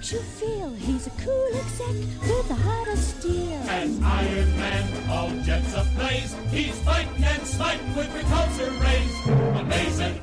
makes you feel he's a cool exec with a heart of steel. As Iron Man, all jets ablaze, he's fighting and smiting with repulsor rays. Amazing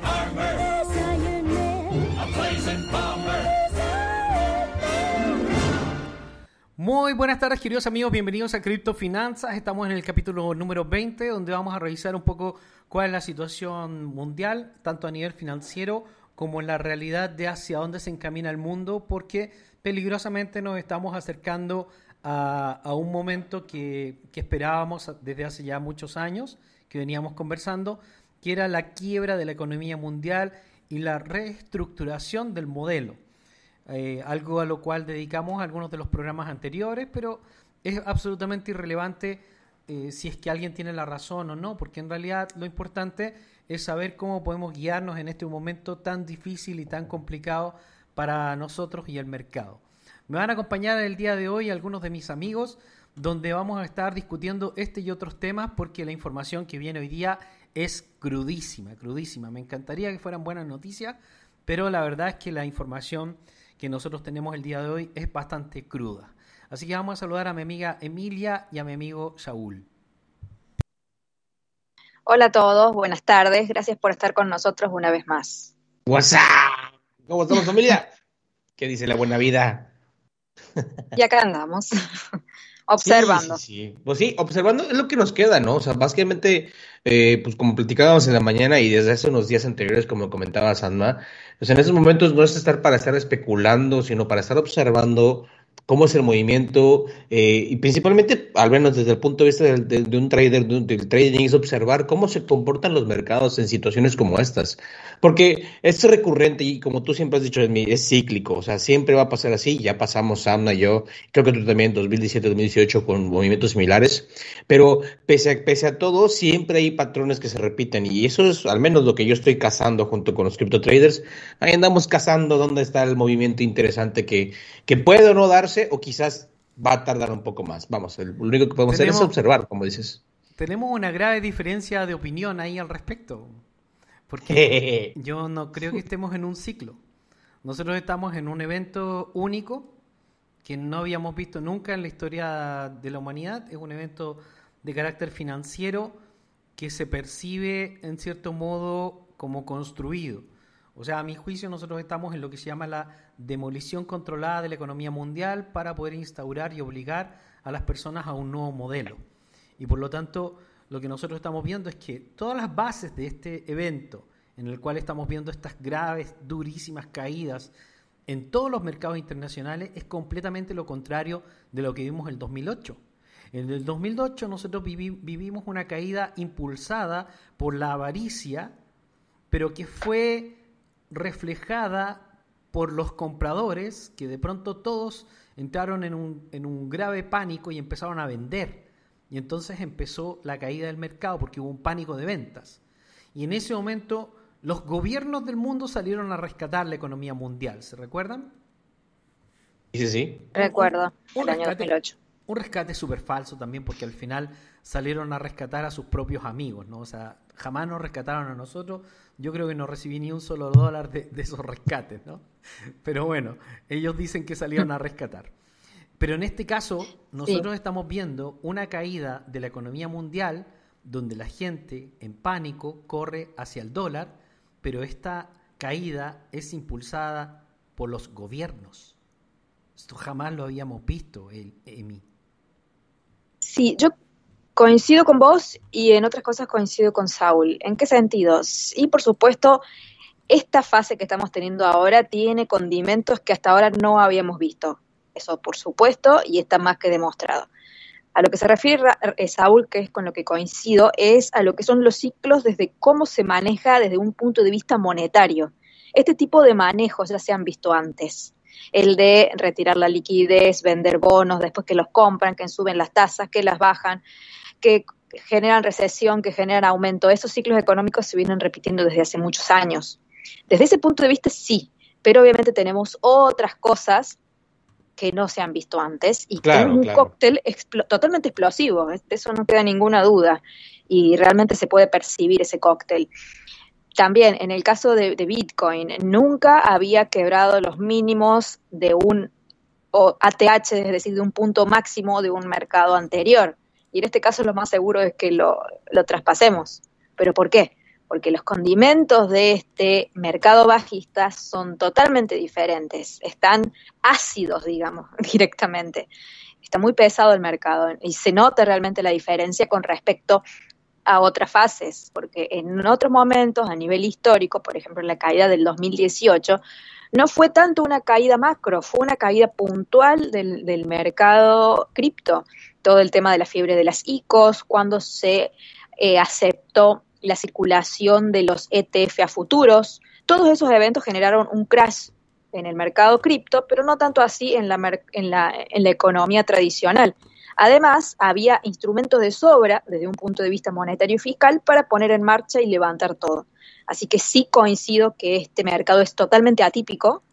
Muy buenas tardes, queridos amigos. Bienvenidos a Cripto Finanzas. Estamos en el capítulo número 20, donde vamos a revisar un poco cuál es la situación mundial, tanto a nivel financiero como la realidad de hacia dónde se encamina el mundo, porque peligrosamente nos estamos acercando a, un momento que, esperábamos desde hace ya muchos años, que veníamos conversando, que era la quiebra de la economía mundial y la reestructuración del modelo. Eh, algo a lo cual dedicamos algunos de los programas anteriores, pero es absolutamente irrelevante eh, si es que alguien tiene la razón o no, porque en realidad lo importante es saber cómo podemos guiarnos en este momento tan difícil y tan complicado para nosotros y el mercado. Me van a acompañar el día de hoy algunos de mis amigos, donde vamos a estar discutiendo este y otros temas, porque la información que viene hoy día es crudísima, crudísima. Me encantaría que fueran buenas noticias, pero la verdad es que la información que nosotros tenemos el día de hoy es bastante cruda. Así que vamos a saludar a mi amiga Emilia y a mi amigo Saúl. Hola a todos, buenas tardes, gracias por estar con nosotros una vez más. WhatsApp, ¿cómo estamos familia? ¿Qué dice la buena vida? Y acá andamos, observando. Sí, Pues sí, observando es lo que nos queda, ¿no? O sea, básicamente, eh, pues como platicábamos en la mañana y desde hace unos días anteriores, como comentaba Sandma, pues en esos momentos no es estar para estar especulando, sino para estar observando cómo es el movimiento eh, y principalmente, al menos desde el punto de vista de, un trader, del trading, es observar cómo se comportan los mercados en situaciones como estas. Porque es recurrente y como tú siempre has dicho, es cíclico, o sea, siempre va a pasar así, ya pasamos Samna yo, creo que tú también 2017-2018 con movimientos similares, pero pese a, pese a todo, siempre hay patrones que se repiten. Y eso es al menos lo que yo estoy cazando junto con los cripto traders, ahí andamos cazando dónde está el movimiento interesante que, que puede o no darse o quizás va a tardar un poco más. Vamos, lo único que podemos hacer es observar, como dices. Tenemos una grave diferencia de opinión ahí al respecto. Porque yo no creo que estemos en un ciclo. Nosotros estamos en un evento único que no habíamos visto nunca en la historia de la humanidad. Es un evento de carácter financiero que se percibe en cierto modo como construido. O sea, a mi juicio nosotros estamos en lo que se llama la demolición controlada de la economía mundial para poder instaurar y obligar a las personas a un nuevo modelo. Y por lo tanto, lo que nosotros estamos viendo es que todas las bases de este evento, en el cual estamos viendo estas graves, durísimas caídas en todos los mercados internacionales, es completamente lo contrario de lo que vimos en el 2008. En el 2008 nosotros vivimos una caída impulsada por la avaricia, pero que fue reflejada por los compradores, que de pronto todos entraron en un, en un grave pánico y empezaron a vender. Y entonces empezó la caída del mercado porque hubo un pánico de ventas. Y en ese momento los gobiernos del mundo salieron a rescatar la economía mundial. ¿Se recuerdan? Sí, sí. Recuerdo, un, el año Un rescate súper falso también porque al final salieron a rescatar a sus propios amigos, ¿no? O sea, jamás nos rescataron a nosotros. Yo creo que no recibí ni un solo dólar de, de esos rescates, ¿no? Pero bueno, ellos dicen que salieron a rescatar. Pero en este caso, nosotros estamos viendo una caída de la economía mundial donde la gente en pánico corre hacia el dólar, pero esta caída es impulsada por los gobiernos. Esto jamás lo habíamos visto, Emi. Sí, yo coincido con vos y en otras cosas coincido con Saúl. ¿En qué sentido? Y por supuesto, esta fase que estamos teniendo ahora tiene condimentos que hasta ahora no habíamos visto. Eso por supuesto, y está más que demostrado. A lo que se refiere eh, Saúl, que es con lo que coincido, es a lo que son los ciclos desde cómo se maneja desde un punto de vista monetario. Este tipo de manejos ya se han visto antes. El de retirar la liquidez, vender bonos, después que los compran, que suben las tasas, que las bajan, que generan recesión, que generan aumento. Esos ciclos económicos se vienen repitiendo desde hace muchos años. Desde ese punto de vista, sí, pero obviamente tenemos otras cosas que no se han visto antes y que es un cóctel totalmente explosivo, de eso no queda ninguna duda y realmente se puede percibir ese cóctel. También en el caso de, Bitcoin, nunca había quebrado los mínimos de un ATH, es decir, de un punto máximo de un mercado anterior. Y en este caso lo más seguro es que lo, lo traspasemos. ¿Pero por qué? Porque los condimentos de este mercado bajista son totalmente diferentes, están ácidos, digamos, directamente. Está muy pesado el mercado y se nota realmente la diferencia con respecto a otras fases, porque en otros momentos a nivel histórico, por ejemplo en la caída del 2018, no fue tanto una caída macro, fue una caída puntual del, del mercado cripto. Todo el tema de la fiebre de las ICOs, cuando se eh, aceptó la circulación de los ETF a futuros, todos esos eventos generaron un crash en el mercado cripto, pero no tanto así en la, en la, en la economía tradicional. Además, había instrumentos de sobra desde un punto de vista monetario y fiscal para poner en marcha y levantar todo. Así que sí coincido que este mercado es totalmente atípico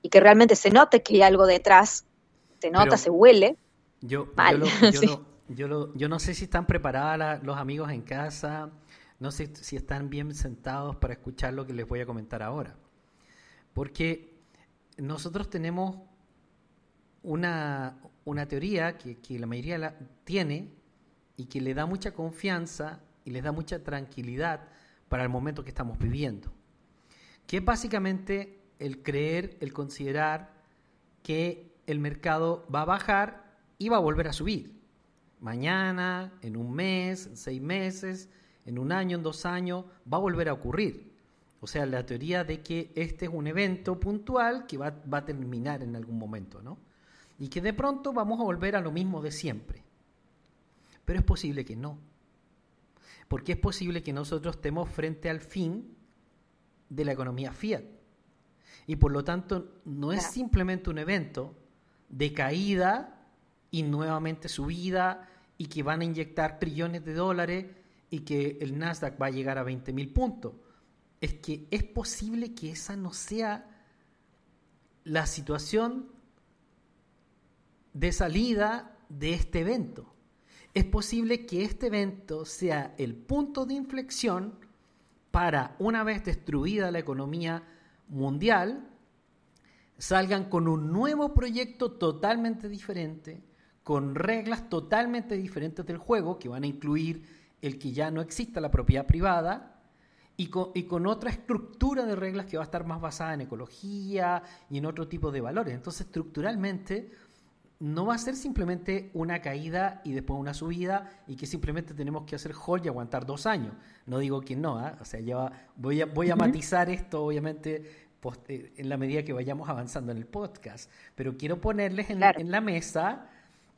y que realmente se note que hay algo detrás, se nota, se huele. Yo, yo, no sé si están preparados los amigos en casa, no sé si están bien sentados para escuchar lo que les voy a comentar ahora. Porque nosotros tenemos una, una teoría que, la mayoría la tiene y que le da mucha confianza y les da mucha tranquilidad para el momento que estamos viviendo. Que es básicamente el creer, el considerar que el mercado va a bajar y va a volver a subir. Mañana, en un mes, en seis meses, en un año, en dos años, va a volver a ocurrir. O sea, la teoría de que este es un evento puntual que va, va a terminar en algún momento, ¿no? Y que de pronto vamos a volver a lo mismo de siempre. Pero es posible que no. Porque es posible que nosotros estemos frente al fin de la economía fiat. Y por lo tanto no es simplemente un evento de caída y nuevamente subida y que van a inyectar trillones de dólares y que el Nasdaq va a llegar a 20 mil puntos. Es que es posible que esa no sea la situación de salida de este evento. Es posible que este evento sea el punto de inflexión para, una vez destruida la economía mundial, salgan con un nuevo proyecto totalmente diferente, con reglas totalmente diferentes del juego, que van a incluir el que ya no exista la propiedad privada, y con, y con, otra estructura de reglas que va a estar más basada en ecología y en otro tipo de valores. Entonces, estructuralmente, no va a ser simplemente una caída y después una subida y que simplemente tenemos que hacer hold y aguantar dos años. No digo que no, ¿ah? o sea, ya voy a, voy a matizar esto obviamente eh, en la medida que vayamos avanzando en el podcast, pero quiero ponerles en, en la mesa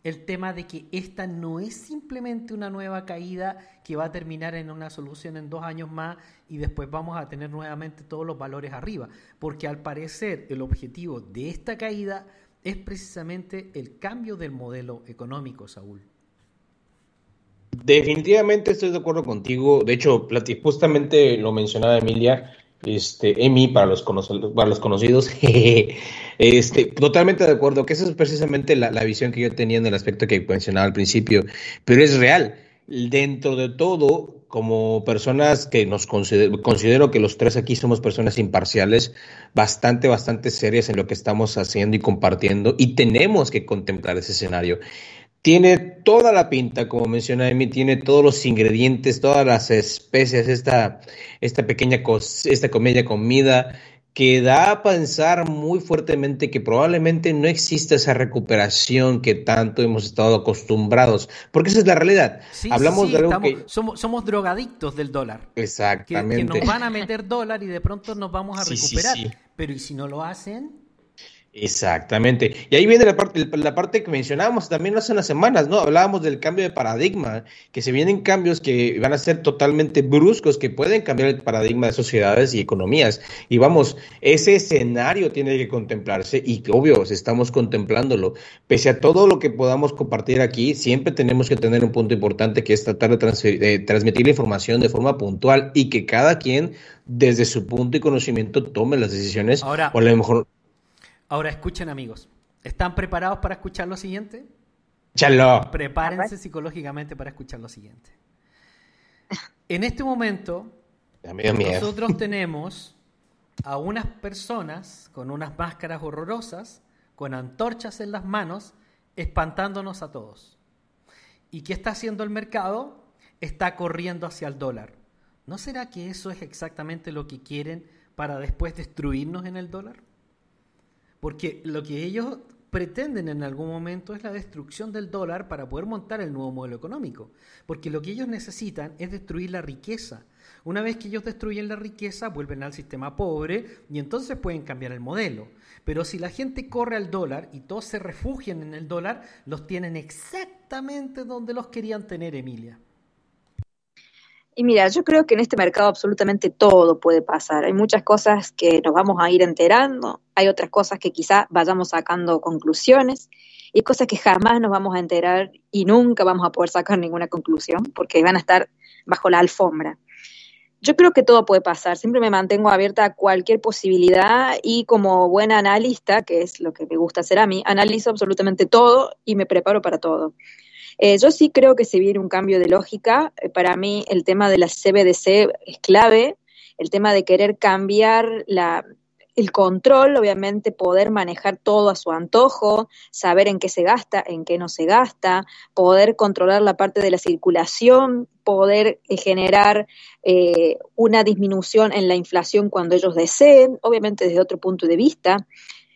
el tema de que esta no es simplemente una nueva caída que va a terminar en una solución en dos años más y después vamos a tener nuevamente todos los valores arriba, porque al parecer el objetivo de esta caída es precisamente el cambio del modelo económico, Saúl. Definitivamente estoy de acuerdo contigo. De hecho, justamente lo mencionaba Emilia, este, Emi para los, para los conocidos. este, totalmente de acuerdo, que esa es precisamente la, la, visión que yo tenía en el aspecto que mencionaba al principio, pero es real. Dentro de todo, como personas que nos considero, considero que los tres aquí somos personas imparciales, bastante, bastante serias en lo que estamos haciendo y compartiendo, y tenemos que contemplar ese escenario. Tiene toda la pinta, como menciona Emi, tiene todos los ingredientes, todas las especias, esta, esta pequeña esta comedia comida que da a pensar muy fuertemente que probablemente no exista esa recuperación que tanto hemos estado acostumbrados, porque esa es la realidad. Hablamos de algo que... somos, somos drogadictos del dólar. Exactamente. Que, nos van a meter dólar y de pronto nos vamos a recuperar. Pero ¿y si no lo hacen? Exactamente. Y ahí viene la parte, la parte que mencionábamos también hace unas semanas, ¿no? Hablábamos del cambio de paradigma, que se vienen cambios que van a ser totalmente bruscos, que pueden cambiar el paradigma de sociedades y economías. Y vamos, ese escenario tiene que contemplarse y obvio, estamos contemplándolo. Pese a todo lo que podamos compartir aquí, siempre tenemos que tener un punto importante que es tratar de, transmitir la información de forma puntual y que cada quien desde su punto y conocimiento tome las decisiones Ahora, o a lo mejor Ahora escuchen amigos, ¿están preparados para escuchar lo siguiente? Chalo. Prepárense psicológicamente para escuchar lo siguiente. En este momento, nosotros tenemos a unas personas con unas máscaras horrorosas, con antorchas en las manos, espantándonos a todos. ¿Y qué está haciendo el mercado? Está corriendo hacia el dólar. ¿No será que eso es exactamente lo que quieren para después destruirnos en el dólar? Porque lo que ellos pretenden en algún momento es la destrucción del dólar para poder montar el nuevo modelo económico. Porque lo que ellos necesitan es destruir la riqueza. Una vez que ellos destruyen la riqueza, vuelven al sistema pobre y entonces pueden cambiar el modelo. Pero si la gente corre al dólar y todos se refugian en el dólar, los tienen exactamente donde los querían tener, Emilia. Y mira, yo creo que en este mercado absolutamente todo puede pasar. Hay muchas cosas que nos vamos a ir enterando, hay otras cosas que quizá vayamos sacando conclusiones y cosas que jamás nos vamos a enterar y nunca vamos a poder sacar ninguna conclusión porque van a estar bajo la alfombra. Yo creo que todo puede pasar, siempre me mantengo abierta a cualquier posibilidad y como buena analista, que es lo que me gusta hacer a mí, analizo absolutamente todo y me preparo para todo. Eh, yo sí creo que se viene un cambio de lógica. Eh, para mí el tema de la CBDC es clave, el tema de querer cambiar la, el control, obviamente poder manejar todo a su antojo, saber en qué se gasta, en qué no se gasta, poder controlar la parte de la circulación, poder eh, generar una disminución en la inflación cuando ellos deseen, obviamente desde otro punto de vista.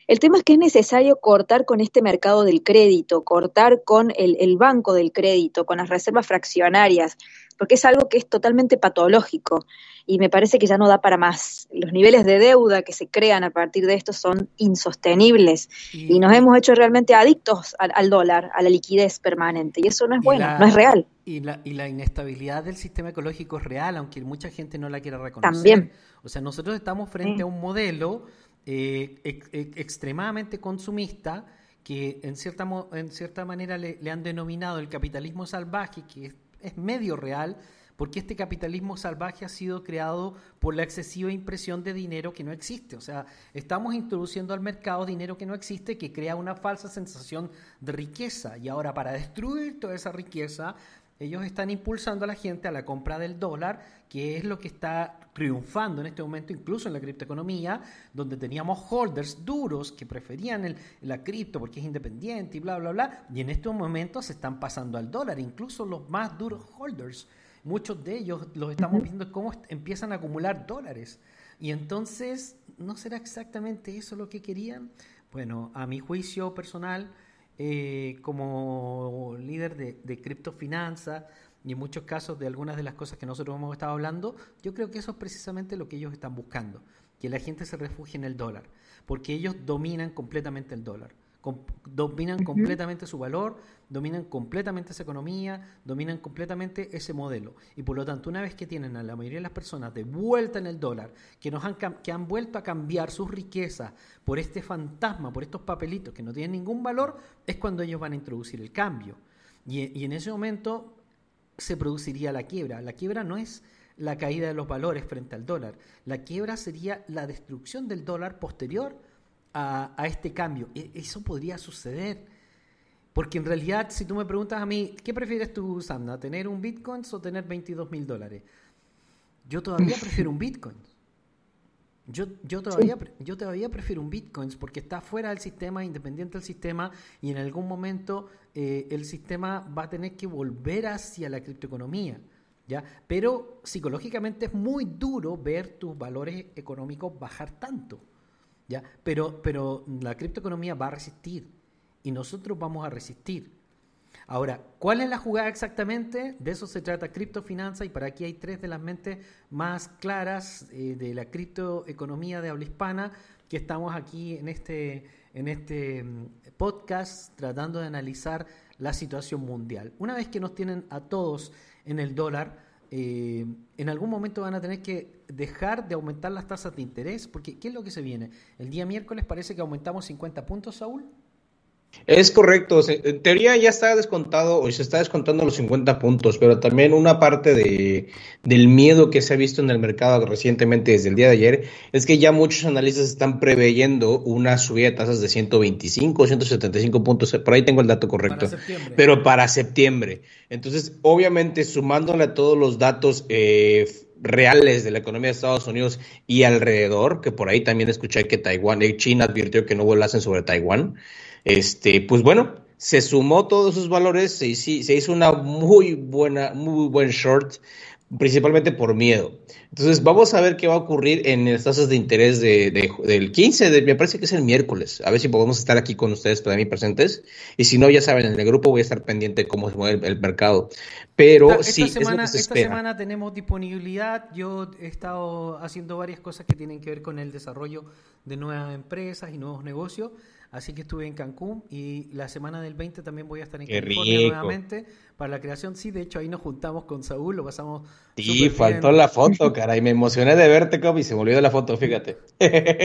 El tema es que es necesario cortar con este mercado del crédito, cortar con el, banco del crédito, con las reservas fraccionarias, porque es algo que es totalmente patológico y me parece que ya no da para más. Los niveles de deuda que se crean a partir de esto son insostenibles y, nos hemos hecho realmente adictos al, dólar, a la liquidez permanente y eso no es bueno, no es real. Y la, y la inestabilidad del sistema ecológico es real, aunque mucha gente no la quiera reconocer. También. O sea, nosotros estamos frente a un modelo eh, extremadamente consumista que en cierta, en cierta manera le, han denominado el capitalismo salvaje, que es, medio real, porque este capitalismo salvaje ha sido creado por la excesiva impresión de dinero que no existe. O sea, estamos introduciendo al mercado dinero que no existe, que crea una falsa sensación de riqueza. Y ahora, para destruir toda esa riqueza, ellos están impulsando a la gente a la compra del dólar, que es lo que está triunfando en este momento, incluso en la criptoeconomía, donde teníamos holders duros que preferían el, la cripto porque es independiente y bla, bla, bla, y en estos momentos se están pasando al dólar, incluso los más duros holders. Muchos de ellos los estamos viendo cómo empiezan a acumular dólares. Y entonces, ¿no será exactamente eso lo que querían? Bueno, a mi juicio personal, eh, como líder de, de criptofinanza y en muchos casos de algunas de las cosas que nosotros hemos estado hablando, yo creo que eso es precisamente lo que ellos están buscando, que la gente se refugie en el dólar, porque ellos dominan completamente el dólar, dominan completamente su valor, dominan completamente esa economía, dominan completamente ese modelo. Y por lo tanto, una vez que tienen a la mayoría de las personas de vuelta en el dólar, que, nos han, que han vuelto a cambiar sus riquezas por este fantasma, por estos papelitos que no tienen ningún valor, es cuando ellos van a introducir el cambio. Y, y en ese momento se produciría la quiebra. La quiebra no es la caída de los valores frente al dólar. La quiebra sería la destrucción del dólar posterior a, este cambio. E, eso podría suceder. Porque en realidad, si tú me preguntas a mí, ¿qué prefieres tú, Sandra? ¿Tener un Bitcoin o tener 22 mil dólares? Yo todavía prefiero un Bitcoin. Yo, yo, todavía, yo todavía prefiero un Bitcoin porque está fuera del sistema, independiente del sistema, y en algún momento eh, el sistema va a tener que volver hacia la criptoeconomía. ¿ya? Pero psicológicamente es muy duro ver tus valores económicos bajar tanto. ¿ya? Pero, pero la criptoeconomía va a resistir y nosotros vamos a resistir. Ahora, ¿cuál es la jugada exactamente? De eso se trata criptofinanza y para aquí hay tres de las mentes más claras eh, de la criptoeconomía de habla hispana que estamos aquí en este, en este mm, podcast tratando de analizar la situación mundial. Una vez que nos tienen a todos en el dólar, eh, en algún momento van a tener que dejar de aumentar las tasas de interés, porque ¿qué es lo que se viene? El día miércoles parece que aumentamos 50 puntos, Saúl. Es correcto, en teoría ya está descontado o se está descontando los 50 puntos, pero también una parte de, del miedo que se ha visto en el mercado recientemente desde el día de ayer es que ya muchos analistas están preveyendo una subida de tasas de 125, 175 puntos, por ahí tengo el dato correcto, pero para septiembre. Entonces, obviamente, sumándole a todos los datos eh, reales de la economía de Estados Unidos y alrededor, que por ahí también escuché que Taiwán, eh, China advirtió que no volasen sobre Taiwán. Este, pues bueno, se sumó todos sus valores, se, se hizo una muy buena, muy buen short, principalmente por miedo. Entonces, vamos a ver qué va a ocurrir en las tasas de interés de, del 15, de, me parece que es el miércoles. A ver si podemos estar aquí con ustedes para mí presentes. Y si no, ya saben, en el grupo voy a estar pendiente de cómo se mueve el, mercado. Pero esta, sí, semana, es esta semana tenemos disponibilidad. Yo he estado haciendo varias cosas que tienen que ver con el desarrollo de nuevas empresas y nuevos negocios. Así que estuve en Cancún y la semana del 20 también voy a estar en California nuevamente para la creación. Sí, de hecho ahí nos juntamos con Saúl, lo pasamos. Sí, faltó la foto, cara, y me emocioné de verte, Cobb, y se me olvidó la foto, fíjate.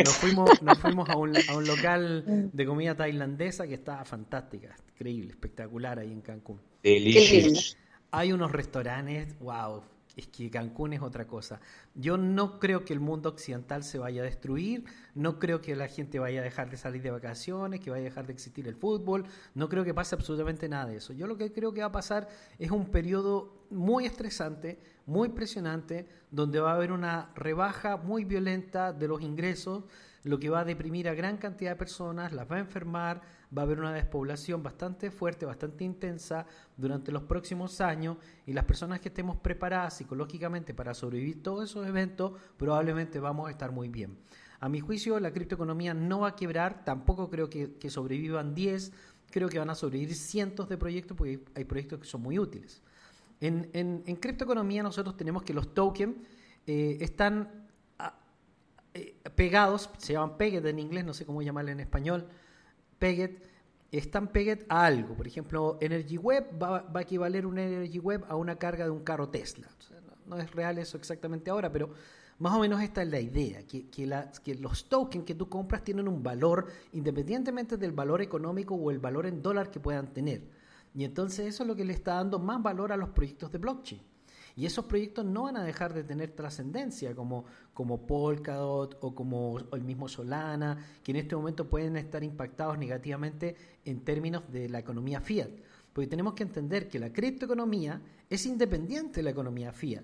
Nos fuimos, nos fuimos a, un, a un local de comida tailandesa que estaba fantástica, increíble, espectacular ahí en Cancún. Delicioso. Hay unos restaurantes, wow, es que Cancún es otra cosa. Yo no creo que el mundo occidental se vaya a destruir, no creo que la gente vaya a dejar de salir de vacaciones, que vaya a dejar de existir el fútbol, no creo que pase absolutamente nada de eso. Yo lo que creo que va a pasar es un periodo muy estresante, muy presionante, donde va a haber una rebaja muy violenta de los ingresos, lo que va a deprimir a gran cantidad de personas, las va a enfermar, va a haber una despoblación bastante fuerte, bastante intensa durante los próximos años y las personas que estemos preparadas psicológicamente para sobrevivir todos esos eventos probablemente vamos a estar muy bien. A mi juicio la criptoeconomía no va a quebrar, tampoco creo que, sobrevivan 10, creo que van a sobrevivir cientos de proyectos porque hay proyectos que son muy útiles. En, en, criptoeconomía nosotros tenemos que los tokens eh, están ah, eh, pegados, se llaman pegged en inglés, no sé cómo llamarle en español, pegged, están pegged a algo. Por ejemplo, Energy Web va, a equivaler un Energy Web a una carga de un carro Tesla. no, es real eso exactamente ahora, pero más o menos esta es la idea, que, que, los tokens que tú compras tienen un valor independientemente del valor económico o el valor en dólar que puedan tener. Y entonces eso es lo que le está dando más valor a los proyectos de blockchain. Y esos proyectos no van a dejar de tener trascendencia, como, como Polkadot o como el mismo Solana, que en este momento pueden estar impactados negativamente en términos de la economía fiat. Porque tenemos que entender que la criptoeconomía es independiente de la economía fiat.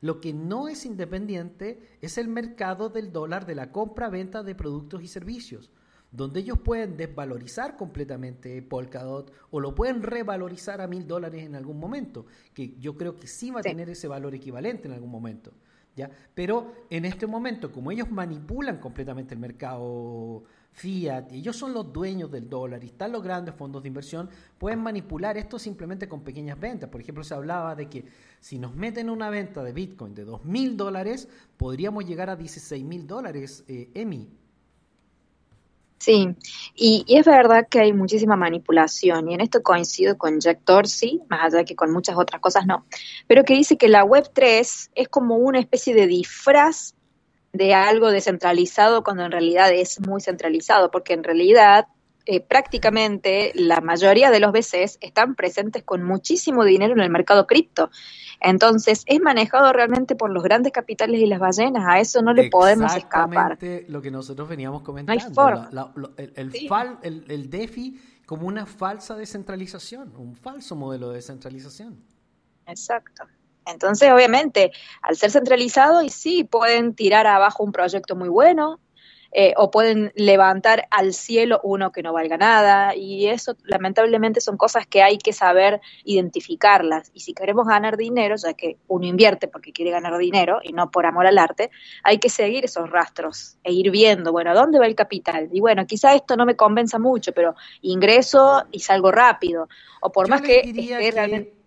Lo que no es independiente es el mercado del dólar de la compra-venta de productos y servicios donde ellos pueden desvalorizar completamente Polkadot o lo pueden revalorizar a mil dólares en algún momento, que yo creo que sí va a tener ese valor equivalente en algún momento. ¿ya? Pero en este momento, como ellos manipulan completamente el mercado fiat, y ellos son los dueños del dólar y están los grandes fondos de inversión, pueden manipular esto simplemente con pequeñas ventas. Por ejemplo, se hablaba de que si nos meten una venta de Bitcoin de dos mil dólares, podríamos llegar a 16 mil dólares, eh, EMI Sí, y, es verdad que hay muchísima manipulación, y en esto coincido con Jack Dorsey, más allá que con muchas otras cosas no, pero que dice que la Web 3 es como una especie de disfraz de algo descentralizado cuando en realidad es muy centralizado, porque en realidad eh, prácticamente la mayoría de los VCs están presentes con muchísimo dinero en el mercado cripto. Entonces, es manejado realmente por los grandes capitales y las ballenas. A eso no le podemos escapar. lo que nosotros veníamos comentando. el, el, DeFi como una falsa descentralización, un falso modelo de descentralización. Exacto. Entonces, obviamente, al ser centralizado, y sí, pueden tirar abajo un proyecto muy bueno, eh, o pueden levantar al cielo uno que no valga nada. Y eso lamentablemente son cosas que hay que saber identificarlas. Y si queremos ganar dinero, ya que uno invierte porque quiere ganar dinero y no por amor al arte, hay que seguir esos rastros e ir viendo, bueno, ¿a dónde va el capital? Y bueno, quizá esto no me convenza mucho, pero ingreso y salgo rápido. O por más que, realmente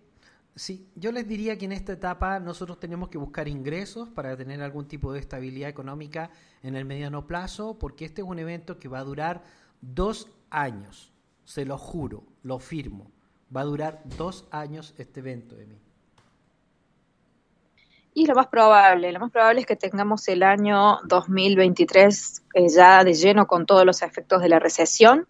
Sí, yo les diría que en esta etapa nosotros tenemos que buscar ingresos para tener algún tipo de estabilidad económica en el mediano plazo, porque este es un evento que va a durar Dos años, se lo juro, lo firmo. Va a durar dos años este evento de mí. Y lo más probable, lo más probable es que tengamos el año 2023 eh, ya de lleno con todos los efectos de la recesión.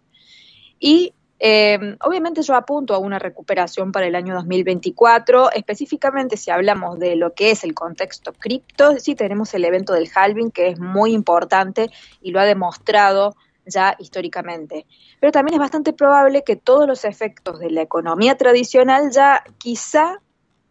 Y eh, obviamente yo apunto a una recuperación para el año 2024, específicamente si hablamos de lo que es el contexto cripto, sí tenemos el evento del halving que es muy importante y lo ha demostrado ya históricamente. Pero también es bastante probable que todos los efectos de la economía tradicional ya quizá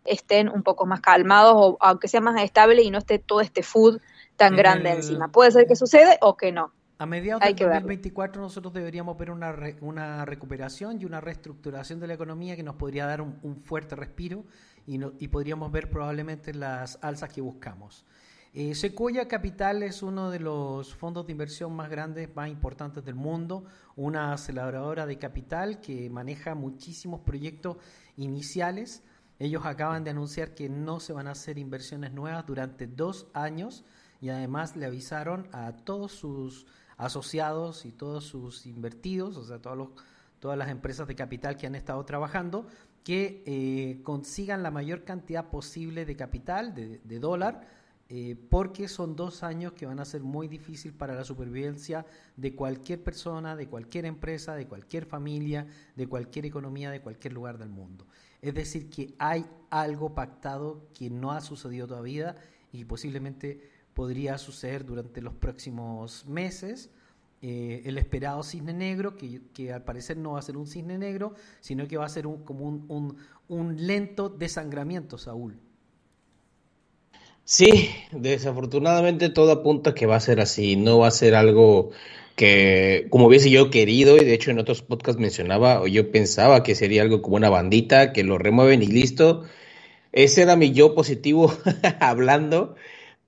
estén un poco más calmados o aunque sea más estable y no esté todo este food tan grande encima. Puede ser que sucede o que no. A mediados del 2024 nosotros deberíamos ver una, una recuperación y una reestructuración de la economía que nos podría dar un, fuerte respiro y, y, podríamos ver probablemente las alzas que buscamos. Eh, Sequoia Capital es uno de los fondos de inversión más grandes, más importantes del mundo, una aceleradora de capital que maneja muchísimos proyectos iniciales ellos acaban de anunciar que no se van a hacer inversiones nuevas durante dos años y además le avisaron a todos sus asociados y todos sus invertidos, o sea, todas las empresas de capital que han estado trabajando, que eh, consigan la mayor cantidad posible de capital, de, dólar, eh, porque son dos años que van a ser muy difícil para la supervivencia de cualquier persona, de cualquier empresa, de cualquier familia, de cualquier economía, de cualquier lugar del mundo. Es decir, que hay algo pactado que no ha sucedido todavía y posiblemente podría suceder durante los próximos meses. Eh, el esperado cisne negro, que, al parecer no va a ser un cisne negro, sino que va a ser un, como un, un lento desangramiento, Saúl. Sí, desafortunadamente todo apunta que va a ser así, no va a ser algo que como hubiese yo querido, y de hecho en otros podcasts mencionaba, o yo pensaba que sería algo como una bandita, que lo remueven y listo. Ese era mi yo positivo hablando,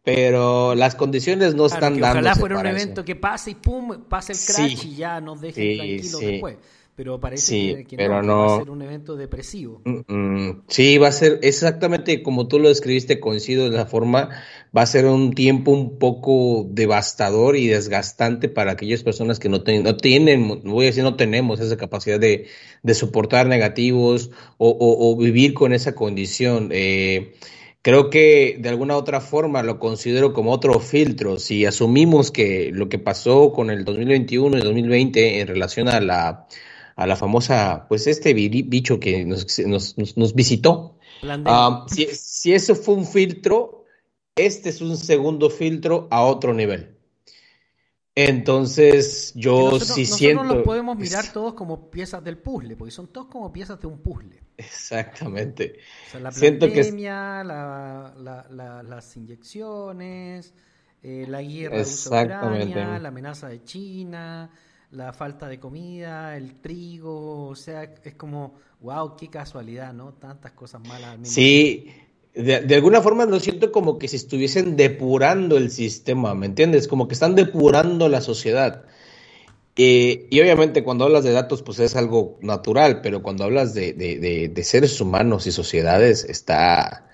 pero las condiciones no están dando. Ojalá fuera un evento que pase y pum, pase el crash y ya nos deje tranquilos después pero parece que, no, va a ser un evento depresivo. Mm, mm. sí, va a ser exactamente como tú lo describiste, coincido de la forma, va a ser un tiempo un poco devastador y desgastante para aquellas personas que no, no tienen, voy a decir, no tenemos esa capacidad de, soportar negativos o, vivir con esa condición. Eh, creo que de alguna otra forma lo considero como otro filtro. Si asumimos que lo que pasó con el 2021 y 2020 en relación a la a la famosa, pues este bicho que nos, nos, visitó. Ah, si, si, eso fue un filtro, este es un segundo filtro a otro nivel. Entonces, yo nosotros, sí siento. Nosotros los podemos mirar todos como piezas del puzzle, porque son todos como piezas de un puzzle. Exactamente. O sea, la pandemia, la, las inyecciones, eh, la guerra de Ucrania, la amenaza de China, la falta de comida, el trigo, o sea, es como, wow, qué casualidad, ¿no? Tantas cosas malas. sí, de, alguna forma lo siento como que se estuviesen depurando el sistema, ¿me entiendes? Como que están depurando la sociedad. Eh, y obviamente cuando hablas de datos, pues es algo natural, pero cuando hablas de, de, de seres humanos y sociedades, está...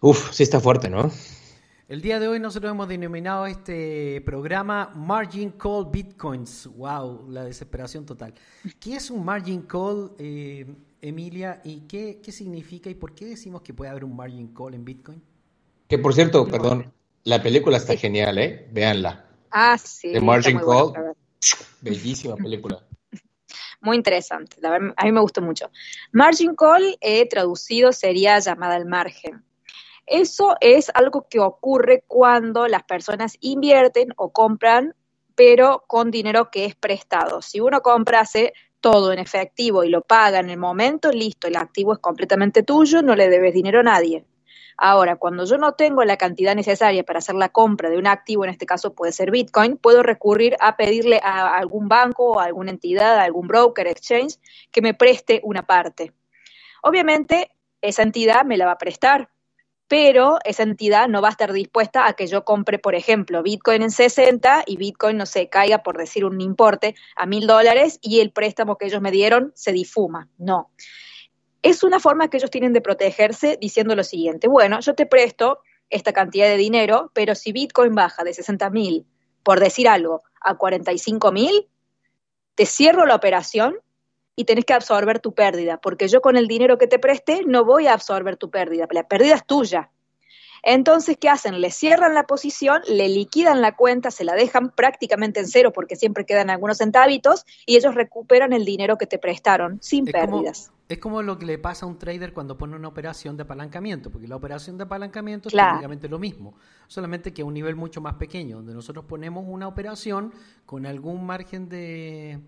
Uf, sí está fuerte, ¿no? El día de hoy nosotros hemos denominado este programa Margin Call Bitcoins. ¡Wow! La desesperación total. ¿Qué es un Margin Call, eh, Emilia? ¿Y qué, significa y por qué decimos que puede haber un Margin Call en Bitcoin? Que por cierto, perdón, la película está genial, ¿eh? Véanla. Ah, sí. The Margin Call. Bellísima película. Muy interesante. a mí me gustó mucho. Margin Call, eh, traducido, sería llamada al margen eso es algo que ocurre cuando las personas invierten o compran, pero con dinero que es prestado. Si uno comprase todo en efectivo y lo paga en el momento, listo, el activo es completamente tuyo, no le debes dinero a nadie. Ahora, cuando yo no tengo la cantidad necesaria para hacer la compra de un activo, en este caso puede ser Bitcoin, puedo recurrir a pedirle a algún banco a alguna entidad, a algún broker, exchange, que me preste una parte. Obviamente, esa entidad me la va a prestar, pero esa entidad no va a estar dispuesta a que yo compre, por ejemplo, Bitcoin en 60 y Bitcoin, no se caiga, por decir un importe, a mil dólares y el préstamo que ellos me dieron se difuma. No. Es una forma que ellos tienen de protegerse diciendo lo siguiente, bueno, yo te presto esta cantidad de dinero, pero si Bitcoin baja de 60 mil, por decir algo, a 45 mil, te cierro la operación y tenés que absorber tu pérdida, porque yo con el dinero que te presté no voy a absorber tu pérdida, la pérdida es tuya. Entonces, ¿qué hacen? Le cierran la posición, le liquidan la cuenta, se la dejan prácticamente en cero porque siempre quedan algunos centavitos y ellos recuperan el dinero que te prestaron sin pérdidas. es como lo que le pasa a un trader cuando pone una operación de apalancamiento, porque la operación de apalancamiento es prácticamente lo mismo, solamente que a un nivel mucho más pequeño, donde nosotros ponemos una operación con algún margen de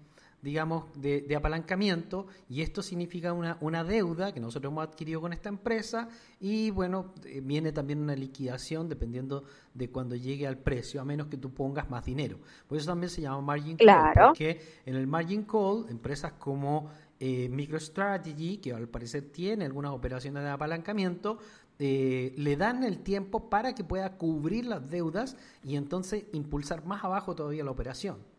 digamos, de, apalancamiento y esto significa una, una, deuda que nosotros hemos adquirido con esta empresa y bueno, eh, viene también una liquidación dependiendo de cuando llegue al precio, a menos que tú pongas más dinero. Por eso también se llama margin call, porque en el margin call, empresas como eh, MicroStrategy, que al parecer tiene algunas operaciones de apalancamiento, eh, le dan el tiempo para que pueda cubrir las deudas y entonces impulsar más abajo todavía la operación.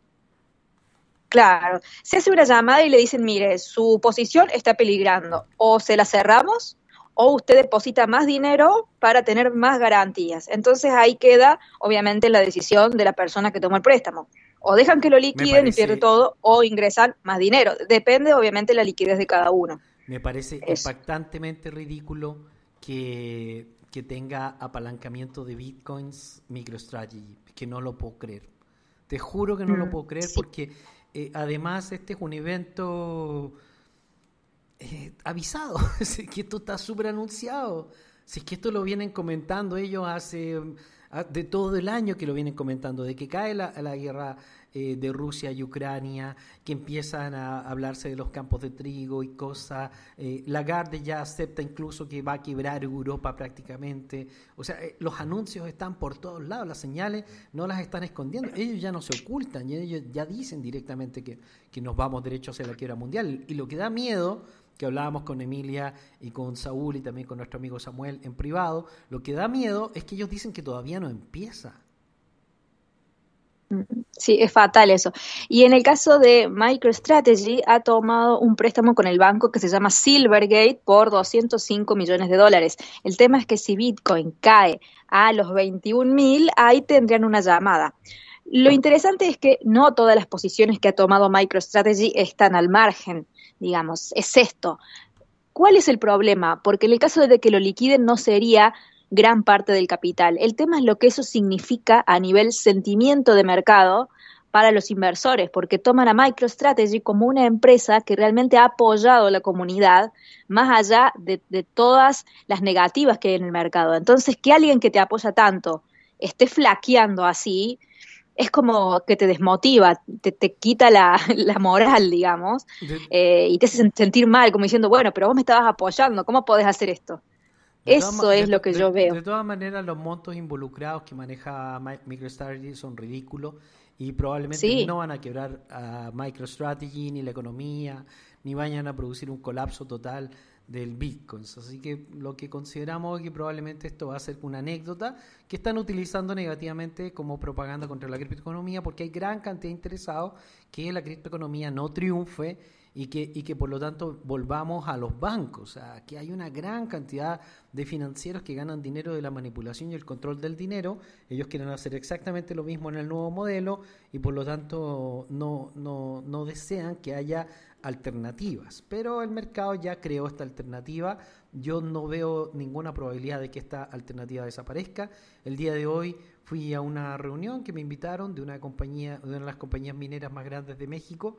Claro, se hace una llamada y le dicen, mire, su posición está peligrando, o se la cerramos o usted deposita más dinero para tener más garantías. Entonces ahí queda, obviamente, la decisión de la persona que tomó el préstamo. O dejan que lo liquiden y pierde todo, o ingresan más dinero. Depende, obviamente, la liquidez de cada uno. Me parece impactantemente ridículo que, que tenga apalancamiento de bitcoins MicroStrategy, que no lo puedo creer. Te juro que no lo mm, puedo creer porque eh, además, este es un evento eh, avisado, que esto está súper anunciado. Si es que esto lo vienen comentando ellos hace ah, de todo el año que lo vienen comentando, de que cae la, la guerra eh, de Rusia y Ucrania, que empiezan a hablarse de los campos de trigo y cosas. Eh, Lagarde ya acepta incluso que va a quebrar Europa prácticamente. O sea, eh, los anuncios están por todos lados, las señales no las están escondiendo. Ellos ya no se ocultan, ellos ya dicen directamente que, que nos vamos derecho hacia la quiebra mundial. Y lo que da miedo que hablábamos con Emilia y con Saúl y también con nuestro amigo Samuel en privado, lo que da miedo es que ellos dicen que todavía no empieza. Sí, es fatal eso. Y en el caso de MicroStrategy, ha tomado un préstamo con el banco que se llama Silvergate por 205 millones de dólares. El tema es que si Bitcoin cae a los 21 mil, ahí tendrían una llamada. Lo interesante es que no todas las posiciones que ha tomado MicroStrategy están al margen, digamos, es esto. ¿Cuál es el problema? Porque en el caso de que lo liquiden no sería gran parte del capital. El tema es lo que eso significa a nivel sentimiento de mercado para los inversores, porque toman a MicroStrategy como una empresa que realmente ha apoyado a la comunidad más allá de, todas las negativas que hay en el mercado. Entonces, que alguien que te apoya tanto esté flaqueando así, es como que te desmotiva, te, te quita la, moral, digamos, eh, y te hace sentir mal, como diciendo, bueno, pero vos me estabas apoyando, ¿cómo podés hacer esto? Eso es lo que yo veo. De todas maneras, los montos involucrados que maneja MicroStrategy son ridículos y probablemente no van a quebrar a MicroStrategy ni la economía, ni vayan a producir un colapso total del Bitcoin. Así que lo que consideramos es que probablemente esto va a ser una anécdota que están utilizando negativamente como propaganda contra la criptoeconomía porque hay gran cantidad de interesados que la criptoeconomía no triunfe y que, y que por lo tanto volvamos a los bancos. Sea, que hay una gran cantidad de financieros que ganan dinero de la manipulación y el control del dinero. Ellos quieren hacer exactamente lo mismo en el nuevo modelo y por lo tanto no, no, no desean que haya alternativas. Pero el mercado ya creó esta alternativa. Yo no veo ninguna probabilidad de que esta alternativa desaparezca. El día de hoy fui a una reunión que me invitaron de una compañía, de una de las compañías mineras más grandes de México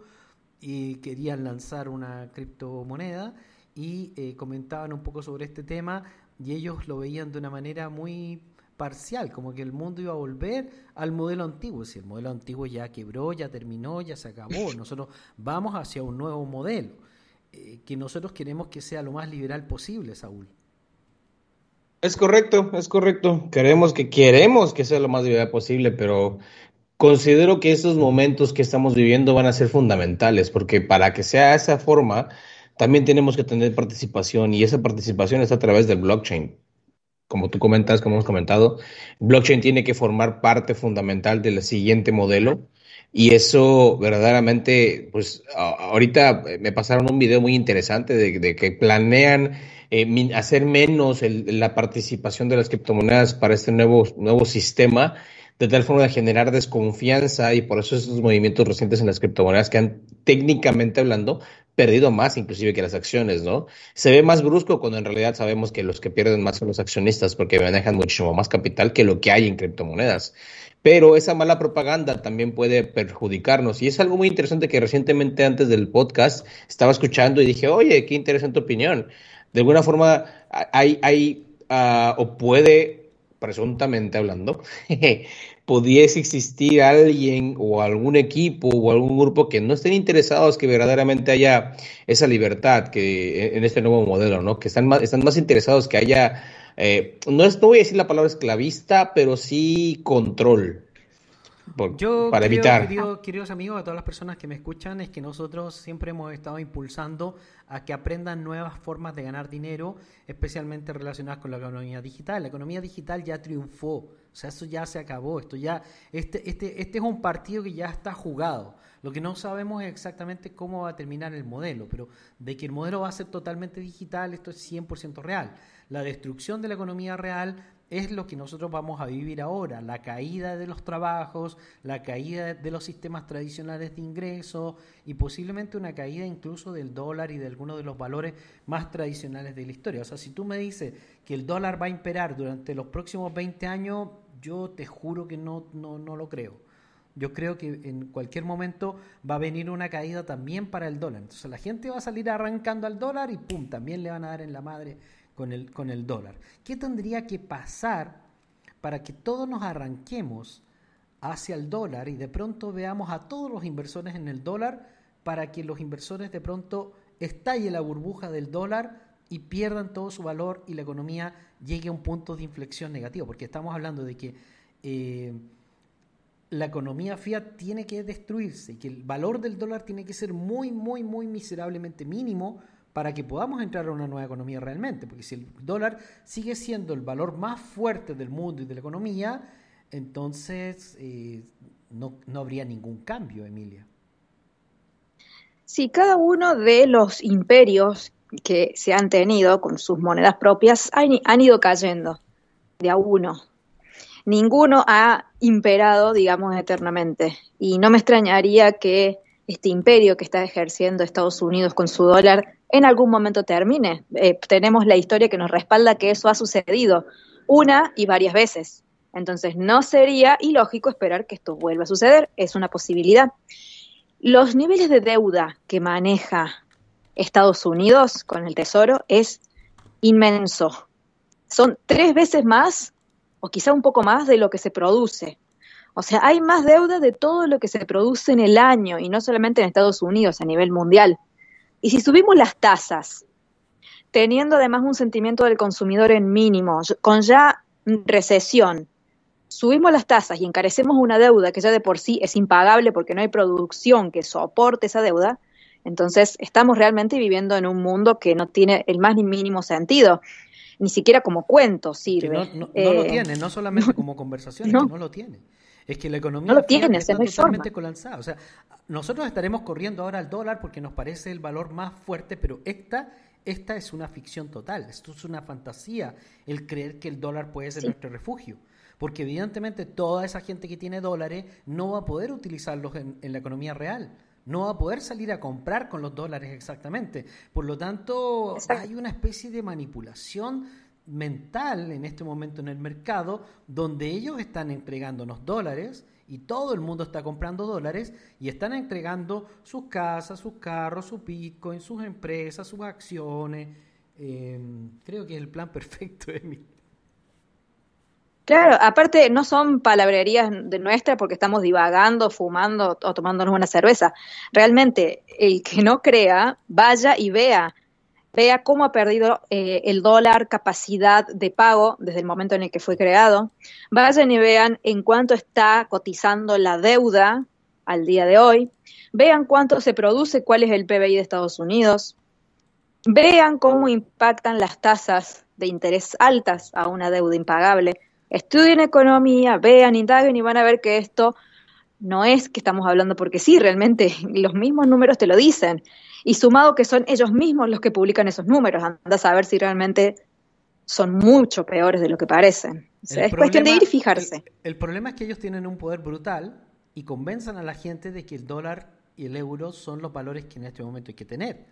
y querían lanzar una criptomoneda y eh, comentaban un poco sobre este tema y ellos lo veían de una manera muy parcial, como que el mundo iba a volver al modelo antiguo. Si el modelo antiguo ya quebró, ya terminó, ya se acabó, nosotros vamos hacia un nuevo modelo, eh, que nosotros queremos que sea lo más liberal posible, Saúl. Es correcto, es correcto. Queremos que queremos que sea lo más liberal posible, pero Considero que estos momentos que estamos viviendo van a ser fundamentales, porque para que sea esa forma, también tenemos que tener participación y esa participación es a través del blockchain. Como tú comentas, como hemos comentado, blockchain tiene que formar parte fundamental del siguiente modelo y eso verdaderamente, pues ahorita me pasaron un video muy interesante de, que planean eh, hacer menos la participación de las criptomonedas para este nuevo, nuevo sistema de tal forma de generar desconfianza y por eso esos movimientos recientes en las criptomonedas que han técnicamente hablando perdido más inclusive que las acciones, ¿no? Se ve más brusco cuando en realidad sabemos que los que pierden más son los accionistas porque manejan muchísimo más capital que lo que hay en criptomonedas. Pero esa mala propaganda también puede perjudicarnos y es algo muy interesante que recientemente antes del podcast estaba escuchando y dije, oye, qué interesante opinión. De alguna forma hay, hay uh, o puede, presuntamente hablando, pudiese existir alguien o algún equipo o algún grupo que no estén interesados que verdaderamente haya esa libertad que en este nuevo modelo, ¿no? Que están más, están más interesados que haya, eh, no, es, no voy a decir la palabra esclavista, pero sí control. Yo para evitar. queridos amigos, a todas las personas que me escuchan, es que nosotros siempre hemos estado impulsando a que aprendan nuevas formas de ganar dinero, especialmente relacionadas con la economía digital. La economía digital ya triunfó, o sea, eso ya se acabó, esto ya, este, este, este es un partido que ya está jugado. Lo que no sabemos es exactamente cómo va a terminar el modelo, pero de que el modelo va a ser totalmente digital, esto es 100% real. La destrucción de la economía real es lo que nosotros vamos a vivir ahora, la caída de los trabajos, la caída de los sistemas tradicionales de ingreso y posiblemente una caída incluso del dólar y de algunos de los valores más tradicionales de la historia. O sea, si tú me dices que el dólar va a imperar durante los próximos 20 años, yo te juro que no, no, no lo creo. Yo creo que en cualquier momento va a venir una caída también para el dólar. Entonces la gente va a salir arrancando al dólar y ¡pum! También le van a dar en la madre con el, con el dólar. ¿Qué tendría que pasar para que todos nos arranquemos hacia el dólar y de pronto veamos a todos los inversores en el dólar para que los inversores de pronto estalle la burbuja del dólar y pierdan todo su valor y la economía llegue a un punto de inflexión negativo? Porque estamos hablando de que eh, la economía fiat tiene que destruirse y que el valor del dólar tiene que ser muy, muy, muy miserablemente mínimo para que podamos entrar a una nueva economía realmente, porque si el dólar sigue siendo el valor más fuerte del mundo y de la economía, entonces eh, no, no habría ningún cambio, Emilia. Sí, cada uno de los imperios que se han tenido con sus monedas propias han, han ido cayendo de a uno. Ninguno ha imperado, digamos, eternamente. Y no me extrañaría que este imperio que está ejerciendo Estados Unidos con su dólar en algún momento termine. Eh, tenemos la historia que nos respalda que eso ha sucedido una y varias veces. Entonces no sería ilógico esperar que esto vuelva a suceder, es una posibilidad. Los niveles de deuda que maneja Estados Unidos con el Tesoro es inmenso. Son tres veces más o quizá un poco más de lo que se produce. O sea, hay más deuda de todo lo que se produce en el año y no solamente en Estados Unidos, a nivel mundial. Y si subimos las tasas, teniendo además un sentimiento del consumidor en mínimo, con ya recesión, subimos las tasas y encarecemos una deuda que ya de por sí es impagable porque no hay producción que soporte esa deuda, entonces estamos realmente viviendo en un mundo que no tiene el más ni mínimo sentido. Ni siquiera como cuento sirve. no, lo eh, tiene, no solamente como conversación, no, no lo tiene. Es que la economía no tiene, está totalmente colapsada. O sea, nosotros estaremos corriendo ahora al dólar porque nos parece el valor más fuerte, pero esta, esta es una ficción total. Esto es una fantasía, el creer que el dólar puede ser nuestro refugio. Porque evidentemente toda esa gente que tiene dólares no va a poder utilizarlos en, en la economía real no va a poder salir a comprar con los dólares exactamente. Por lo tanto, hay una especie de manipulación mental en este momento en el mercado donde ellos están entregándonos dólares y todo el mundo está comprando dólares y están entregando sus casas, sus carros, su Bitcoin, sus empresas, sus acciones. Em, creo que es el plan perfecto, Emi. Claro, aparte no son palabrerías de nuestra porque estamos divagando, fumando o tomándonos una cerveza. Realmente, el que no crea, vaya y vea vea cómo ha perdido eh, el dólar capacidad de pago desde el momento en el que fue creado. Vayan y vean en cuánto está cotizando la deuda al día de hoy. Vean cuánto se produce, cuál es el PBI de Estados Unidos. Vean cómo impactan las tasas de interés altas a una deuda impagable. Estudien economía, vean, indaguen y van a ver que esto no es que estamos hablando porque sí, realmente los mismos números te lo dicen y sumado que son ellos mismos los que publican esos números, anda a saber si realmente son mucho peores de lo que parecen. es cuestión de ir y fijarse. El, problema es que ellos tienen un poder brutal y convenzan a la gente de que el dólar y el euro son los valores que en este momento hay que tener.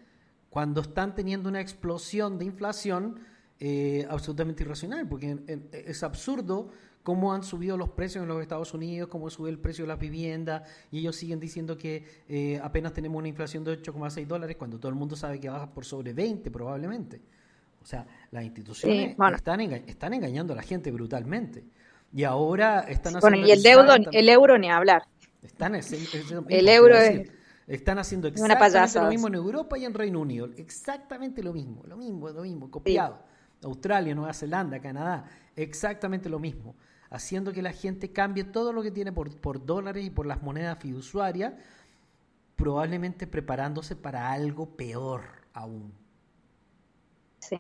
Cuando están teniendo una explosión de inflación eh, absolutamente irracional, porque es absurdo cómo han subido los precios en los Estados Unidos, cómo sube el precio de las viviendas, y ellos siguen diciendo que eh, apenas tenemos una inflación de 8,6 dólares, cuando todo el mundo sabe que baja por sobre 20 probablemente. O sea, las instituciones están, están engañando a la gente brutalmente. Y ahora están haciendo... Bueno, y el, euro, el euro ni hablar. Están, el euro es... Están haciendo exactamente lo mismo en Europa y en Reino Unido. Exactamente lo mismo, lo mismo, lo mismo, copiado. Australia, Nueva Zelanda, Canadá, exactamente lo mismo haciendo que la gente cambie todo lo que tiene por, dólares y por las monedas fiduciarias, probablemente preparándose para algo peor aún. Sí.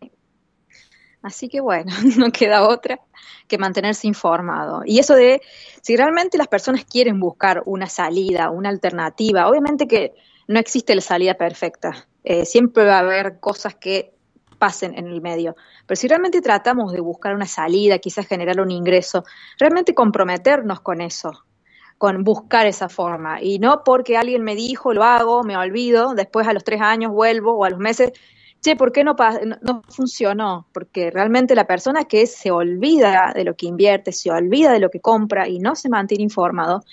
Así que bueno, no queda otra que mantenerse informado. Y eso de, si realmente las personas quieren buscar una salida, una alternativa, obviamente que no existe la salida perfecta. Eh, siempre va a haber cosas que pasen en el medio. Pero si realmente tratamos de buscar una salida, quizás generar un ingreso, realmente comprometernos con eso, con buscar esa forma. Y no porque alguien me dijo, lo hago, me olvido, después a los tres años vuelvo o a los meses, che, ¿por qué no, no, no funcionó? Porque realmente la persona que se olvida de lo que invierte, se olvida de lo que compra y no se mantiene informado,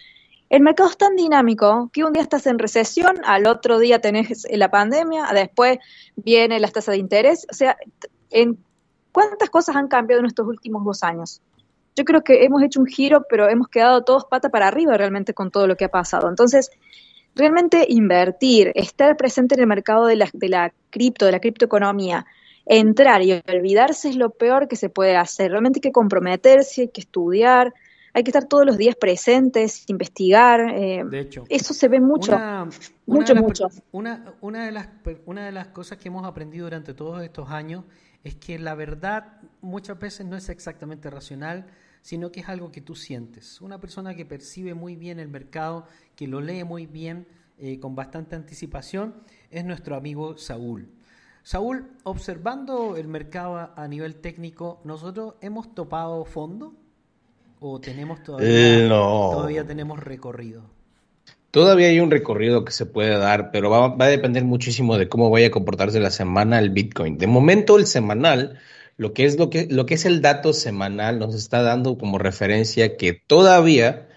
el mercado es tan dinámico que un día estás en recesión, al otro día tenés la pandemia, después viene las tasas de interés. O sea, en ¿cuántas cosas han cambiado en estos últimos dos años? Yo creo que hemos hecho un giro, pero hemos quedado todos pata para arriba realmente con todo lo que ha pasado. Entonces, realmente invertir, estar presente en el mercado de la, de la cripto, de la criptoeconomía, entrar y olvidarse es lo peor que se puede hacer. Realmente hay que comprometerse, hay que estudiar, hay que estar todos los días presentes, investigar. Eh, de hecho, eso se ve mucho, mucho, mucho. Una, una, de las, una de las cosas que hemos aprendido durante todos estos años es que la verdad muchas veces no es exactamente racional, sino que es algo que tú sientes. Una persona que percibe muy bien el mercado, que lo lee muy bien, eh, con bastante anticipación, es nuestro amigo Saúl. Saúl, observando el mercado a nivel técnico, ¿nosotros hemos topado fondo? ¿O tenemos todavía, eh, todavía tenemos recorrido? Todavía hay un recorrido que se puede dar, pero va, va, a depender muchísimo de cómo vaya a comportarse la semana el Bitcoin. De momento, el semanal, lo que es lo que, lo que es el dato semanal, nos está dando como referencia que todavía,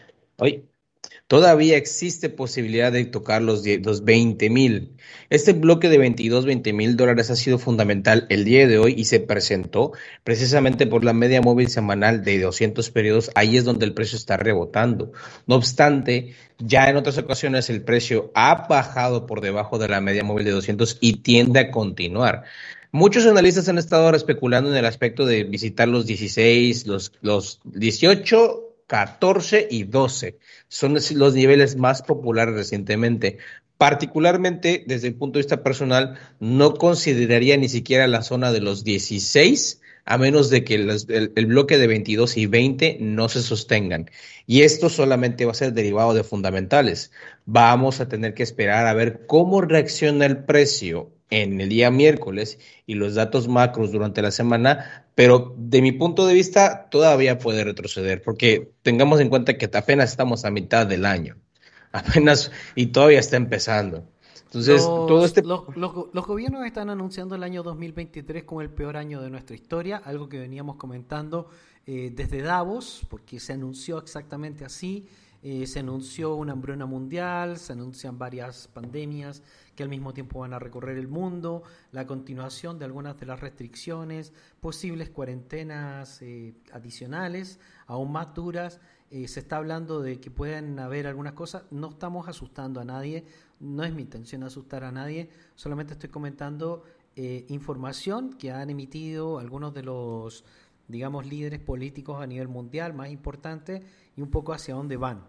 todavía existe posibilidad de tocar los, los 20 mil. Este bloque de 22, 20 mil dólares ha sido fundamental el día de hoy y se presentó precisamente por la media móvil semanal de 200 periodos. Ahí es donde el precio está rebotando. No obstante, ya en otras ocasiones el precio ha bajado por debajo de la media móvil de 200 y tiende a continuar. Muchos analistas han estado especulando en el aspecto de visitar los 16, los, los 18 14 y 12. Son los niveles más populares recientemente. Particularmente desde el punto de vista personal, no consideraría ni siquiera la zona de los 16 a menos de que el, bloque de 22 y 20 no se sostengan. Y esto solamente va a ser derivado de fundamentales. Vamos a tener que esperar a ver cómo reacciona el precio en el día miércoles y los datos macros durante la semana, pero de mi punto de vista todavía puede retroceder, porque tengamos en cuenta que apenas estamos a mitad del año, apenas y todavía está empezando. Entonces, los, todo este... Los, los, gobiernos están anunciando el año 2023 como el peor año de nuestra historia, algo que veníamos comentando eh, desde Davos, porque se anunció exactamente así. Eh, se anunció una hambruna mundial, se anuncian varias pandemias que al mismo tiempo van a recorrer el mundo, la continuación de algunas de las restricciones, posibles cuarentenas eh, adicionales, aún más duras. Eh, se está hablando de que pueden haber algunas cosas. No estamos asustando a nadie, no es mi intención asustar a nadie, solamente estoy comentando información que han emitido algunos de los digamos, líderes políticos a nivel mundial más importantes y un poco hacia dónde van.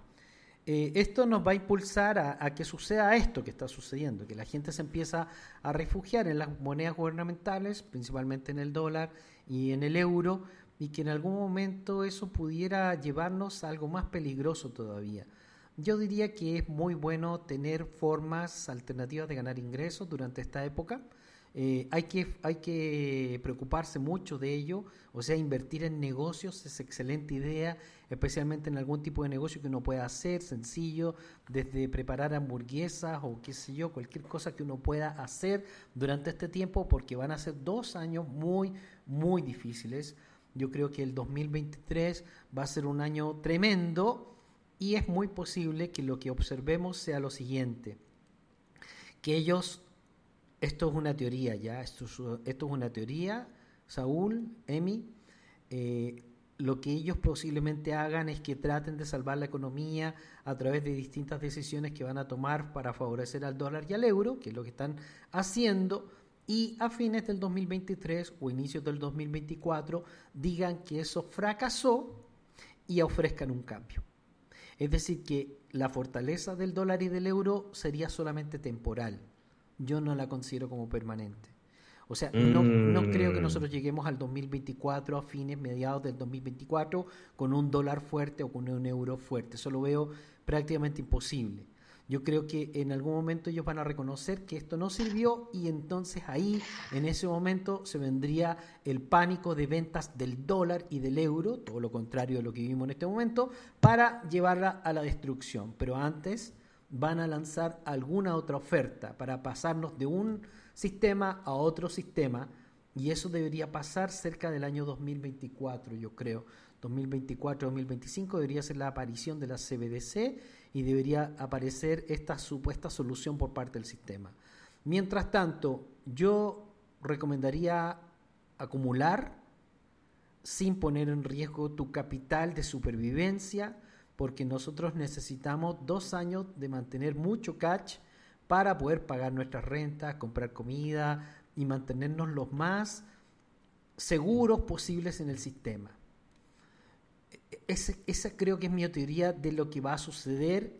Eh, esto nos va a impulsar a, que suceda esto que está sucediendo, que la gente se empieza a refugiar en las monedas gubernamentales, principalmente en el dólar y en el euro, y que en algún momento eso pudiera llevarnos a algo más peligroso todavía. Yo diría que es muy bueno tener formas alternativas de ganar ingresos durante esta época. Eh, hay, que, hay que preocuparse mucho de ello, o sea, invertir en negocios es excelente idea, especialmente en algún tipo de negocio que uno pueda hacer, sencillo, desde preparar hamburguesas o qué sé yo, cualquier cosa que uno pueda hacer durante este tiempo, porque van a ser dos años muy, muy difíciles. Yo creo que el 2023 va a ser un año tremendo y es muy posible que lo que observemos sea lo siguiente, que ellos esto es una teoría ya, esto es, esto es una teoría, Saúl, Emi, eh, lo que ellos posiblemente hagan es que traten de salvar la economía a través de distintas decisiones que van a tomar para favorecer al dólar y al euro, que es lo que están haciendo, y a fines del 2023 o inicios del 2024 digan que eso fracasó y ofrezcan un cambio. Es decir, que la fortaleza del dólar y del euro sería solamente temporal yo no la considero como permanente. O sea, no, no, creo que mm. nosotros lleguemos al 2024, a fines, mediados del 2024, con un dólar fuerte o con un euro fuerte. Eso lo veo prácticamente imposible. Yo creo que en algún momento ellos van a reconocer que esto no sirvió y entonces ahí, en ese momento, se vendría el pánico de ventas del dólar y del euro, todo lo contrario de lo que vivimos en este momento, para llevarla a la destrucción. Pero antes van a lanzar alguna otra oferta para pasarnos de un sistema a otro sistema y eso debería pasar cerca del año 2024, yo creo. 2024-2025 debería ser la aparición de la CBDC y debería aparecer esta supuesta solución por parte del sistema. Mientras tanto, yo recomendaría acumular sin poner en riesgo tu capital de supervivencia, porque nosotros necesitamos dos años de mantener mucho cash para poder pagar nuestras rentas, comprar comida y mantenernos los más seguros posibles en el sistema. esa creo que es mi teoría de lo que va a suceder.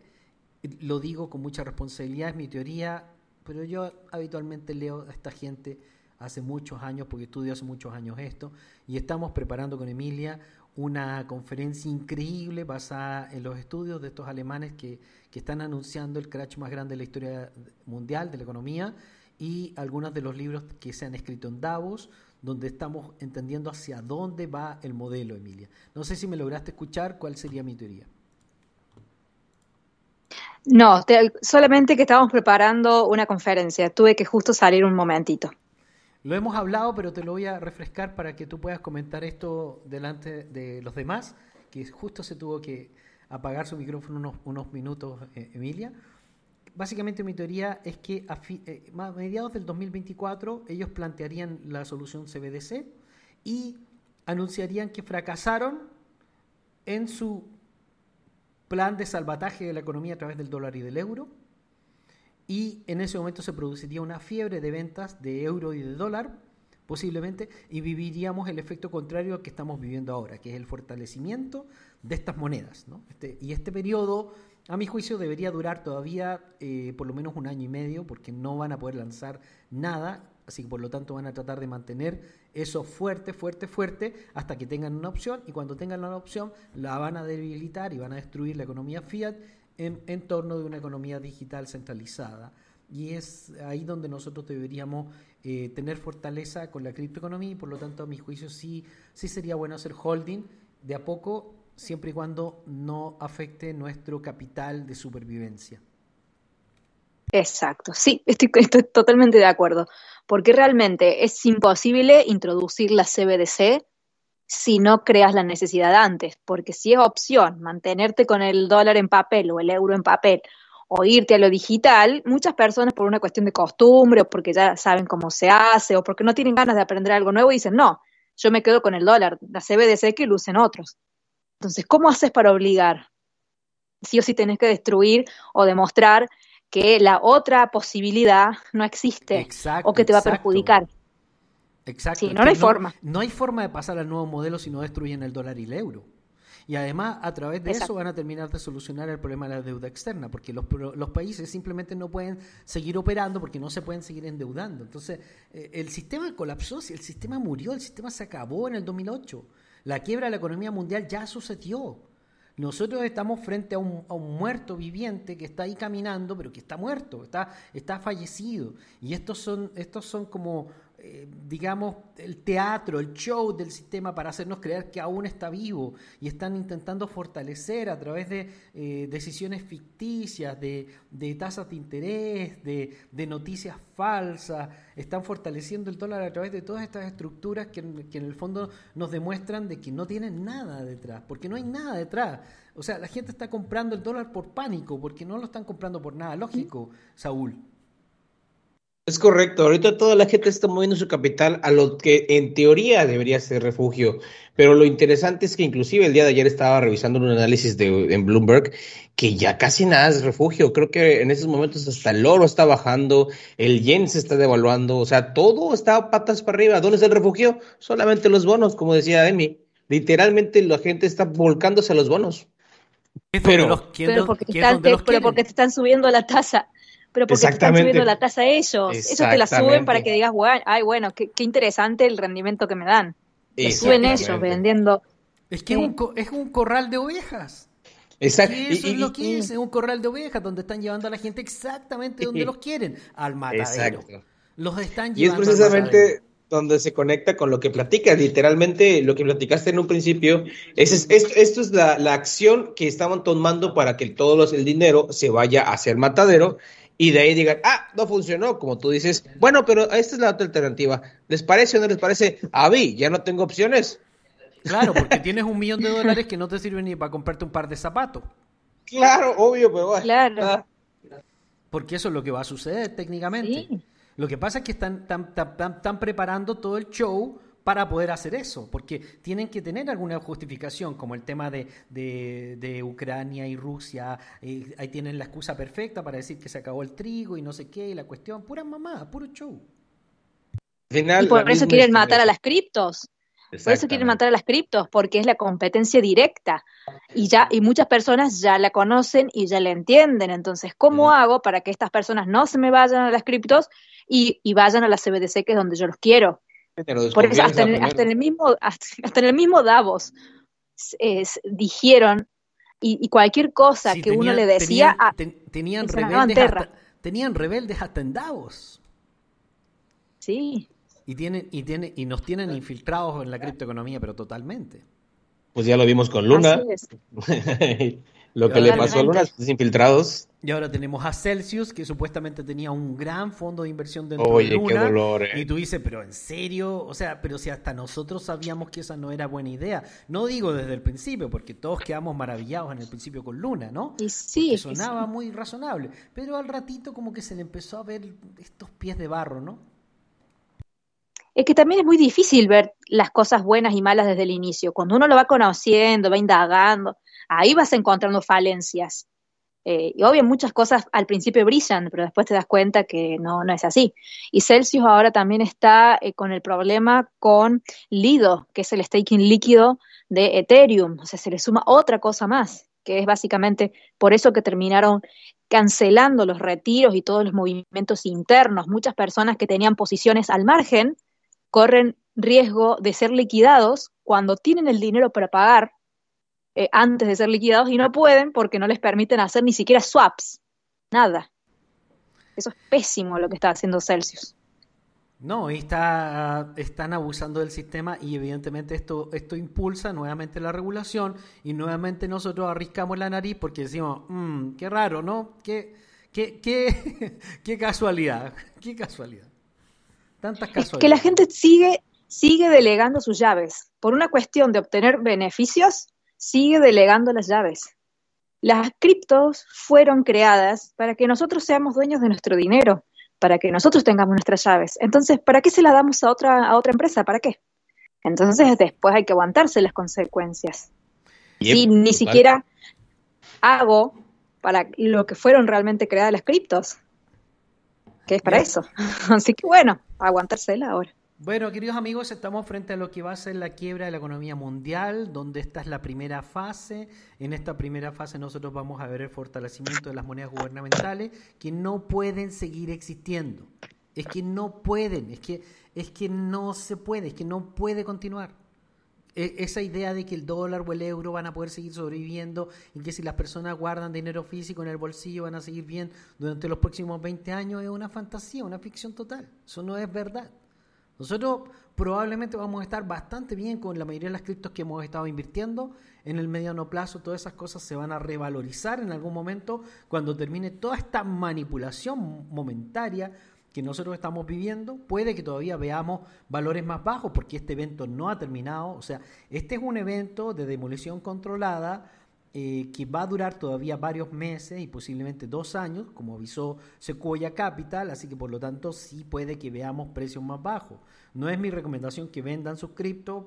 Lo digo con mucha responsabilidad, es mi teoría, pero yo habitualmente leo a esta gente hace muchos años, porque estudio hace muchos años esto, y estamos preparando con Emilia una conferencia increíble basada en los estudios de estos alemanes que, que, están anunciando el crash más grande de la historia mundial de la economía y algunos de los libros que se han escrito en Davos, donde estamos entendiendo hacia dónde va el modelo, Emilia. No sé si me lograste escuchar cuál sería mi teoría. No, solamente que estamos preparando una conferencia. Tuve que justo salir un momentito. Lo hemos hablado, pero te lo voy a refrescar para que tú puedas comentar esto delante de los demás, que justo se tuvo que apagar su micrófono unos, minutos, eh, Emilia. Básicamente mi teoría es que a, eh, mediados del 2024 ellos plantearían la solución CBDC y anunciarían que fracasaron en su plan de salvataje de la economía a través del dólar y del euro y en ese momento se produciría una fiebre de ventas de euro y de dólar, posiblemente, y viviríamos el efecto contrario al que estamos viviendo ahora, que es el fortalecimiento de estas monedas. Este, y este periodo, a mi juicio, debería durar todavía eh, por lo menos un año y medio, porque no van a poder lanzar nada, así que por lo tanto van a tratar de mantener eso fuerte, fuerte, fuerte, hasta que tengan una opción, y cuando tengan una opción, la van a debilitar y van a destruir la economía fiat en, torno de una economía digital centralizada. Y es ahí donde nosotros deberíamos eh, tener fortaleza con la criptoeconomía y por lo tanto a mi juicio sí, sí sería bueno hacer holding de a poco siempre y cuando no afecte nuestro capital de supervivencia. Exacto, sí, estoy, estoy totalmente de acuerdo, porque realmente es imposible introducir la CBDC si no creas la necesidad antes, porque si es opción mantenerte con el dólar en papel o el euro en papel o irte a lo digital, muchas personas por una cuestión de costumbre o porque ya saben cómo se hace o porque no tienen ganas de aprender algo nuevo dicen, no, yo me quedo con el dólar, la CBDC que lo usen otros. Entonces, ¿cómo haces para obligar? Sí o sí tenés que destruir o demostrar que la otra posibilidad no existe o que te va a perjudicar. Exacto. no, hay forma. No hay forma de pasar al nuevo modelo si no destruyen el dólar y el euro. Y además, a través de eso van a terminar de solucionar el problema de la deuda externa, porque los, los países simplemente no pueden seguir operando porque no se pueden seguir endeudando. Entonces, eh, el sistema colapsó, el sistema murió, el sistema se acabó en el 2008. La quiebra de la economía mundial ya sucedió. Nosotros estamos frente a un, a un, muerto viviente que está ahí caminando, pero que está muerto, está, está fallecido. Y estos son, estos son como eh, digamos, el teatro, el show del sistema para hacernos creer que aún está vivo y están intentando fortalecer a través de eh, decisiones ficticias, de, tasas de interés, de, noticias falsas, están fortaleciendo el dólar a través de todas estas estructuras que, en el fondo nos demuestran de que no tienen nada detrás, porque no hay nada detrás. O sea, la gente está comprando el dólar por pánico, porque no lo están comprando por nada lógico, Saúl. Es correcto, ahorita toda la gente está moviendo su capital a lo que en teoría debería ser refugio, pero lo interesante es que inclusive el día de ayer estaba revisando un análisis de, en Bloomberg que ya casi nada es refugio, creo que en esos momentos hasta el oro está bajando, el yen se está devaluando, o sea, todo está patas para arriba, ¿dónde es el refugio? Solamente los bonos, como decía Emi, literalmente la gente está volcándose a los bonos. Pero, pero, porque, pero porque te están subiendo la tasa pero porque te están subiendo la tasa ellos. Eso te la suben para que digas, bueno, ay, bueno, qué, interesante el rendimiento que me dan. Te suben ellos vendiendo. Es que es, un, es un corral de ovejas. Exacto. Y eso es lo que es, es un corral de ovejas donde están llevando a la gente exactamente donde los quieren, al matadero. Exacto. Los están llevando. Y es precisamente donde se conecta con lo que platicas, literalmente lo que platicaste en un principio, es, esto, esto es la, la, acción que estaban tomando para que todo los, el dinero se vaya a hacer matadero y de ahí digan, ah, no funcionó, como tú dices, bueno, pero esta es la otra alternativa. ¿Les parece o no les parece? A mí, ya no tengo opciones. Claro, porque tienes un millón de dólares que no te sirven ni para comprarte un par de zapatos. Claro, obvio, pero bueno. Claro. Ah. Porque eso es lo que va a suceder técnicamente. Lo que pasa es que están, están preparando todo el show para poder hacer eso, porque tienen que tener alguna justificación, como el tema de, de, Ucrania y Rusia, eh, ahí tienen la excusa perfecta para decir que se acabó el trigo y no sé qué, y la cuestión, pura mamá, puro show. y por eso quieren matar a las criptos. Por eso quieren matar a las criptos, porque es la competencia directa. Y ya, y muchas personas ya la conocen y ya la entienden. Entonces, ¿cómo hago para que estas personas no se me vayan a las criptos y, y vayan a la CBDC, que es donde yo los quiero? Por eso hasta en, el mismo, hasta, en el mismo Davos dijeron y, cualquier cosa que uno le decía tenían, rebeldes hasta, tenían rebeldes hasta en Davos. Sí. Y tienen y tienen y nos tienen infiltrados en la criptoeconomía, pero totalmente. Pues ya lo vimos con Luna. Lo que le pasó a los infiltrados. Y ahora tenemos a Celsius, que supuestamente tenía un gran fondo de inversión dentro de Luna. Qué dolor, eh. Y tú dices, pero en serio, o sea, pero si hasta nosotros sabíamos que esa no era buena idea. No digo desde el principio, porque todos quedamos maravillados en el principio con Luna, ¿no? Y sí. sonaba muy razonable. Pero al ratito como que se le empezó a ver estos pies de barro, ¿no? es que también es muy difícil ver las cosas buenas y malas desde el inicio. Cuando uno lo va conociendo, va indagando, ahí vas encontrando falencias. Eh, y obvio, muchas cosas al principio brillan, pero después te das cuenta que no, no es así. Y Celsius ahora también está eh, con el problema con Lido, que es el staking líquido de Ethereum. O sea, se le suma otra cosa más, que es básicamente por eso que terminaron cancelando los retiros y todos los movimientos internos. Muchas personas que tenían posiciones al margen corren riesgo de ser liquidados cuando tienen el dinero para pagar eh, antes de ser liquidados y no pueden porque no les permiten hacer ni siquiera swaps, nada. Eso es pésimo lo que está haciendo Celsius. No, y está, están abusando del sistema y evidentemente esto, esto impulsa nuevamente la regulación y nuevamente nosotros arriscamos la nariz porque decimos, mmm, qué raro, ¿no? Qué, qué, qué, qué casualidad, qué casualidad. Tantas casualidades. Es que la gente sigue, sigue delegando sus llaves. Por una cuestión de obtener beneficios, sigue delegando las llaves. Las criptos fueron creadas para que nosotros seamos dueños de nuestro dinero, para que nosotros tengamos nuestras llaves. Entonces, ¿para qué se las damos a otra, a otra empresa? ¿Para qué? Entonces, después hay que aguantarse las consecuencias. Si ni siquiera hago para lo que fueron realmente creadas las criptos, que es para eso. Así que bueno, aguantársela ahora. Bueno, queridos amigos, estamos frente a lo que va a ser la quiebra de la economía mundial, donde esta es la primera fase. En esta primera fase nosotros vamos a ver el fortalecimiento de las monedas gubernamentales que no pueden seguir existiendo. Es que no pueden, es que, es que no se puede, es que no puede continuar. e, esa idea de que el dólar o el euro van a poder seguir sobreviviendo y que si las personas guardan dinero físico en el bolsillo van a seguir bien durante los próximos 20 años es una fantasía, una ficción total. Eso no es verdad. Nosotros probablemente vamos a estar bastante bien con la mayoría de las criptos que hemos estado invirtiendo. En el mediano plazo todas esas cosas se van a revalorizar en algún momento cuando termine toda esta manipulación momentaria que nosotros estamos viviendo, puede que todavía veamos valores más bajos porque este evento no ha terminado. O sea, este es un evento de demolición controlada eh, que va a durar todavía varios meses y posiblemente dos años, como avisó Sequoia Capital, así que por lo tanto sí puede que veamos precios más bajos. No es mi recomendación que vendan sus criptos.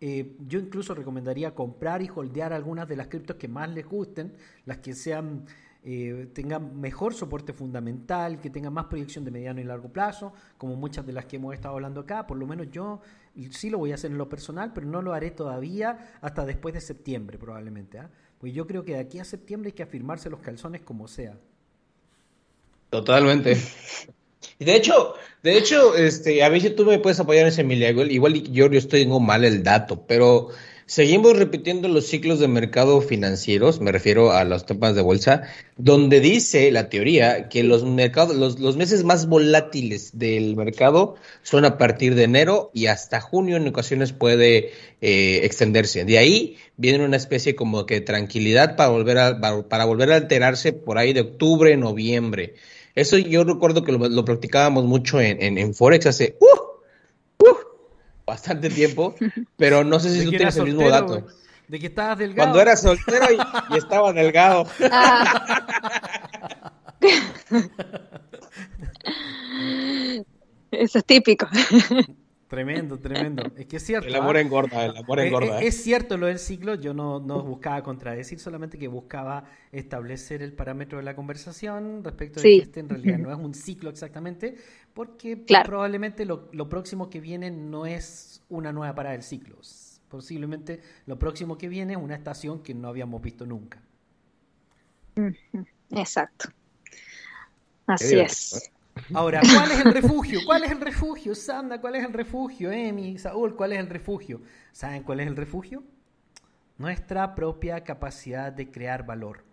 Eh, yo incluso recomendaría comprar y holdear algunas de las criptos que más les gusten, las que sean eh, tengan mejor soporte fundamental, que tengan más proyección de mediano y largo plazo, como muchas de las que hemos estado hablando acá. Por lo menos yo sí lo voy a hacer en lo personal, pero no lo haré todavía hasta después de septiembre probablemente. ¿ah? Pues yo creo que de aquí a septiembre hay que afirmarse los calzones como sea. Totalmente. Y de hecho, de hecho, este, a ver si tú me puedes apoyar en ese Igual, igual yo, yo estoy tengo mal el dato, pero Seguimos repitiendo los ciclos de mercado financieros, me refiero a los temas de bolsa, donde dice la teoría que los mercados, los, meses más volátiles del mercado son a partir de enero y hasta junio en ocasiones puede eh, extenderse. De ahí viene una especie como que de tranquilidad para volver a, para volver a alterarse por ahí de octubre, noviembre. Eso yo recuerdo que lo, practicábamos mucho en, en, Forex hace uh, bastante tiempo, pero no sé si tú tienes el mismo dato. De que estabas delgado. Cuando era soltero y, estaba delgado. Ah. Eso es típico. Tremendo, tremendo. Es que es cierto. El amor ¿ah? engorda, el amor engorda. Es, es, cierto lo del ciclo, yo no, no buscaba contradecir, solamente que buscaba establecer el parámetro de la conversación respecto de que este en realidad no es un ciclo exactamente, porque probablemente lo, lo, próximo que viene no es una nueva parada del ciclo. Posiblemente lo próximo que viene es una estación que no habíamos visto nunca. Exacto. Así es. Ahora, ¿cuál es el refugio? ¿Cuál es el refugio? Sandra, ¿cuál es el refugio? Emi, Saúl, ¿cuál es el refugio? ¿Saben cuál es el refugio? Nuestra propia capacidad de crear valor,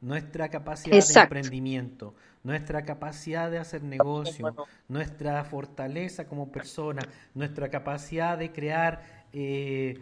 nuestra capacidad de emprendimiento, nuestra capacidad de hacer negocio, nuestra fortaleza como persona, nuestra capacidad de crear eh,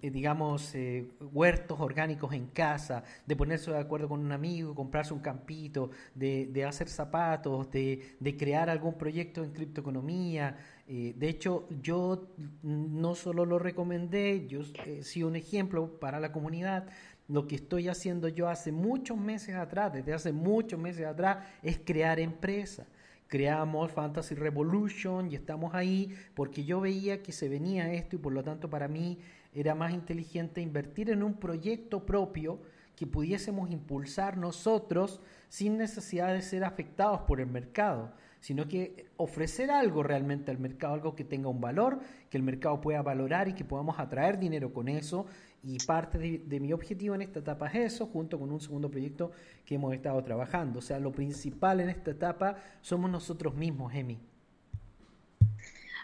digamos, eh, huertos orgánicos en casa, de ponerse de acuerdo con un amigo, comprarse un campito, de, hacer zapatos, de, crear algún proyecto en criptoeconomía. Eh, de hecho, yo no solo lo recomendé, yo he sido un ejemplo para la comunidad. Lo que estoy haciendo yo hace muchos meses atrás, desde hace muchos meses atrás, es crear empresas creamos Fantasy Revolution y estamos ahí porque yo veía que se venía esto y por lo tanto para mí era más inteligente invertir en un proyecto propio que pudiésemos impulsar nosotros sin necesidad de ser afectados por el mercado, sino que ofrecer algo realmente al mercado, algo que tenga un valor, que el mercado pueda valorar y que podamos atraer dinero con eso. Y parte de, mi objetivo en esta etapa es eso, junto con un segundo proyecto que hemos estado trabajando. O sea, lo principal en esta etapa somos nosotros mismos, Emi.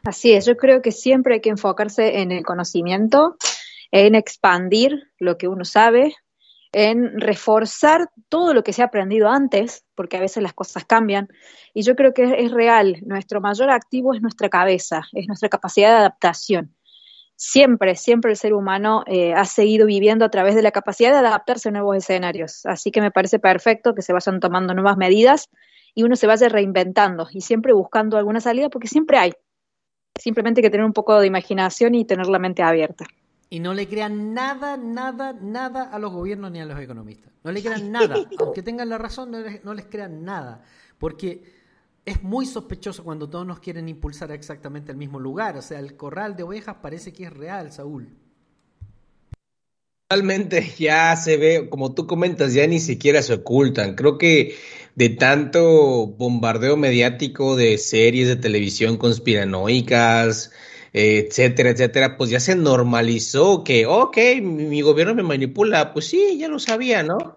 Así es, yo creo que siempre hay que enfocarse en el conocimiento, en expandir lo que uno sabe, en reforzar todo lo que se ha aprendido antes, porque a veces las cosas cambian. Y yo creo que es real, nuestro mayor activo es nuestra cabeza, es nuestra capacidad de adaptación. Siempre, siempre el ser humano eh, ha seguido viviendo a través de la capacidad de adaptarse a nuevos escenarios. Así que me parece perfecto que se vayan tomando nuevas medidas y uno se vaya reinventando y siempre buscando alguna salida, porque siempre hay. Simplemente hay que tener un poco de imaginación y tener la mente abierta. Y no le crean nada, nada, nada a los gobiernos ni a los economistas. No le crean nada. Aunque tengan la razón, no les, crean nada. Porque es muy sospechoso cuando todos nos quieren impulsar exactamente al mismo lugar. O sea, el corral de ovejas parece que es real, Saúl. Totalmente, ya se ve, como tú comentas, ya ni siquiera se ocultan. Creo que de tanto bombardeo mediático de series de televisión conspiranoicas, etcétera, etcétera, pues ya se normalizó que, ok, mi, gobierno me manipula, pues sí, ya lo sabía, ¿no?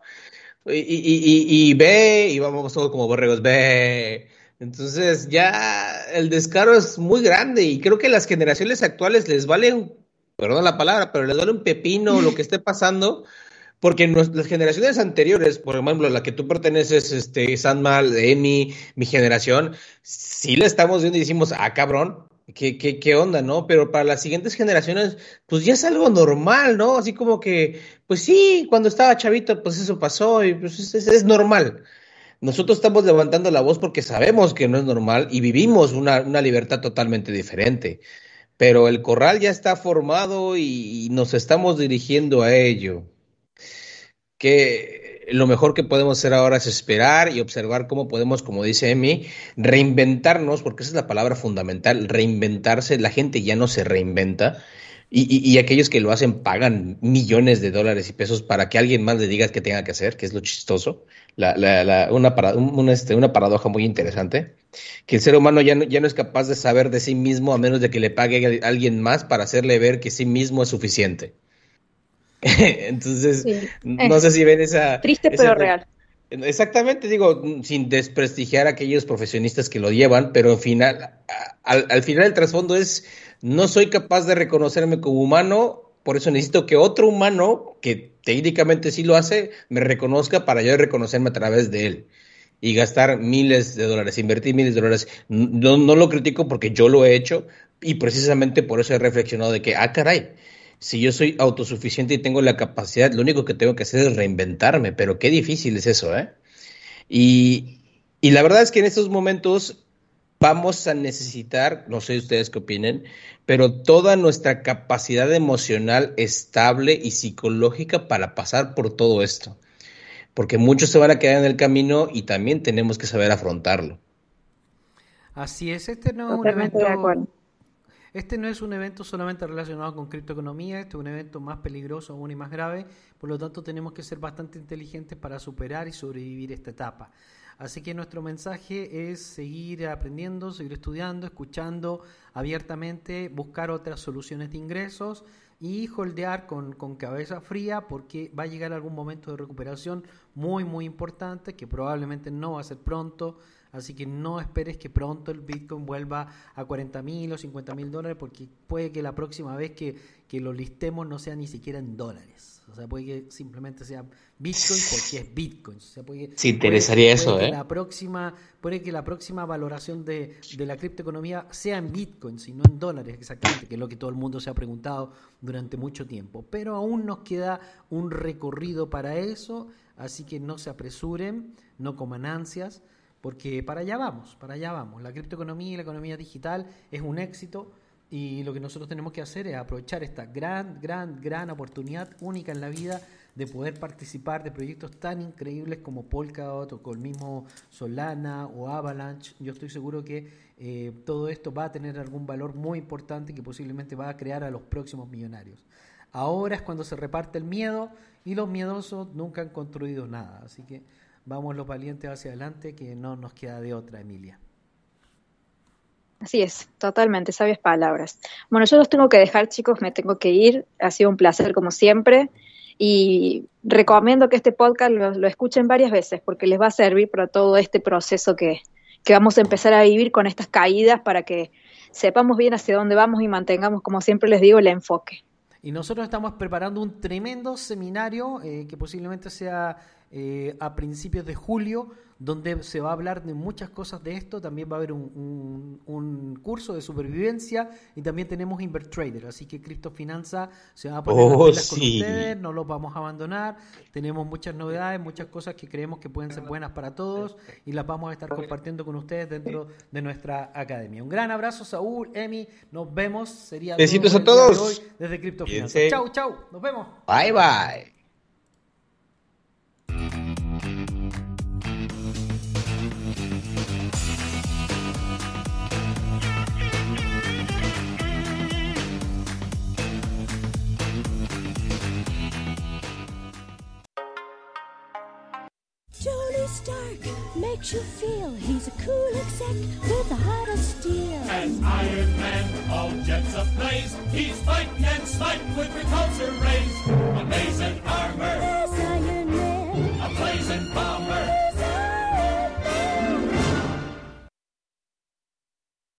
Y, ve, y vamos todos como borregos, ve. Entonces ya el descaro es muy grande y creo que las generaciones actuales les vale perdón la palabra, pero les duele un pepino lo que esté pasando, porque las generaciones anteriores, por ejemplo, la que tú perteneces, este, Emi, mi generación, sí le estamos viendo y decimos, ah, cabrón, ¿Qué, qué, qué onda, no? Pero para las siguientes generaciones, pues ya es algo normal, ¿no? Así como que, pues sí, cuando estaba chavito, pues eso pasó y pues es, es normal. Nosotros estamos levantando la voz porque sabemos que no es normal y vivimos una, una libertad totalmente diferente. Pero el corral ya está formado y, nos estamos dirigiendo a ello. Que lo mejor que podemos hacer ahora es esperar y observar cómo podemos, como dice Emi, reinventarnos, porque esa es la palabra fundamental, reinventarse. La gente ya no se reinventa. Y, y, aquellos que lo hacen pagan millones de dólares y pesos para que alguien más le diga qué tenga que hacer, que es lo chistoso. La, la, la, una, para, un, este, una paradoja muy interesante. Que el ser humano ya no, ya no es capaz de saber de sí mismo a menos de que le pague a alguien más para hacerle ver que sí mismo es suficiente. Entonces, no sé si ven esa... Triste pero real. Exactamente, digo, sin desprestigiar a aquellos profesionistas que lo llevan, pero al final, al, al final el trasfondo es, no soy capaz de reconocerme como humano, por eso necesito que otro humano, que técnicamente sí lo hace, me reconozca para yo reconocerme a través de él. Y gastar miles de dólares, invertir miles de dólares. No, no lo critico porque yo lo he hecho y precisamente por eso he reflexionado de que, ah, caray, si yo soy autosuficiente y tengo la capacidad, lo único que tengo que hacer es reinventarme, pero qué difícil es eso, ¿eh? Y, y la verdad es que en estos momentos vamos a necesitar, no sé ustedes qué opinen, pero toda nuestra capacidad emocional estable y psicológica para pasar por todo esto. Porque muchos se van a quedar en el camino y también tenemos que saber afrontarlo. Así es, este no es un evento este no es un evento solamente relacionado con criptoeconomía, este es un evento más peligroso aún y más grave, por lo tanto tenemos que ser bastante inteligentes para superar y sobrevivir esta etapa. Así que nuestro mensaje es seguir aprendiendo, seguir estudiando, escuchando abiertamente, buscar otras soluciones de ingresos y holdear con, con, cabeza fría porque va a llegar algún momento de recuperación muy muy importante que probablemente no va a ser pronto Así que no esperes que pronto el Bitcoin vuelva a 40 mil o 50 mil dólares porque puede que la próxima vez que, que, lo listemos no sea ni siquiera en dólares. O sea, puede que simplemente sea Bitcoin porque es Bitcoin. O sea, puede, sí, interesaría eso, ¿eh? La próxima, puede que la próxima valoración de, de la criptoeconomía sea en Bitcoin, y no en dólares exactamente, que es lo que todo el mundo se ha preguntado durante mucho tiempo. Pero aún nos queda un recorrido para eso, así que no se apresuren, no coman ansias porque para allá vamos, para allá vamos. La criptoeconomía y la economía digital es un éxito y lo que nosotros tenemos que hacer es aprovechar esta gran, gran, gran oportunidad única en la vida de poder participar de proyectos tan increíbles como Polkadot o con el mismo Solana o Avalanche. Yo estoy seguro que eh, todo esto va a tener algún valor muy importante que posiblemente va a crear a los próximos millonarios. Ahora es cuando se reparte el miedo y los miedosos nunca han construido nada. Así que vamos los valientes hacia adelante, que no nos queda de otra, Emilia. Así es, totalmente, sabias palabras. Bueno, yo los tengo que dejar, chicos, me tengo que ir. Ha sido un placer como siempre y recomiendo que este podcast lo, escuchen varias veces porque les va a servir para todo este proceso que, que vamos a empezar a vivir con estas caídas para que sepamos bien hacia dónde vamos y mantengamos, como siempre les digo, el enfoque. Y nosotros estamos preparando un tremendo seminario eh, que posiblemente sea eh, a principios de julio, donde se va a hablar de muchas cosas de esto. También va a haber un, un, curso de supervivencia y también tenemos InverTrader. Así que Criptofinanza se va a poner oh, con ustedes, no los vamos a abandonar. Tenemos muchas novedades, muchas cosas que creemos que pueden ser buenas para todos y las vamos a estar compartiendo con ustedes dentro de nuestra academia. Un gran abrazo, Saúl, Emi. Nos vemos. Sería Besitos a todos. desde Criptofinanza. Chau, chau. Nos vemos. Bye, bye. Stark makes you feel he's a cool exec with a heart of steel. As Iron Man, all jets ablaze, he's fighting and smiting with repulsor rays. Amazing armor. As Iron Man. A blazing bomb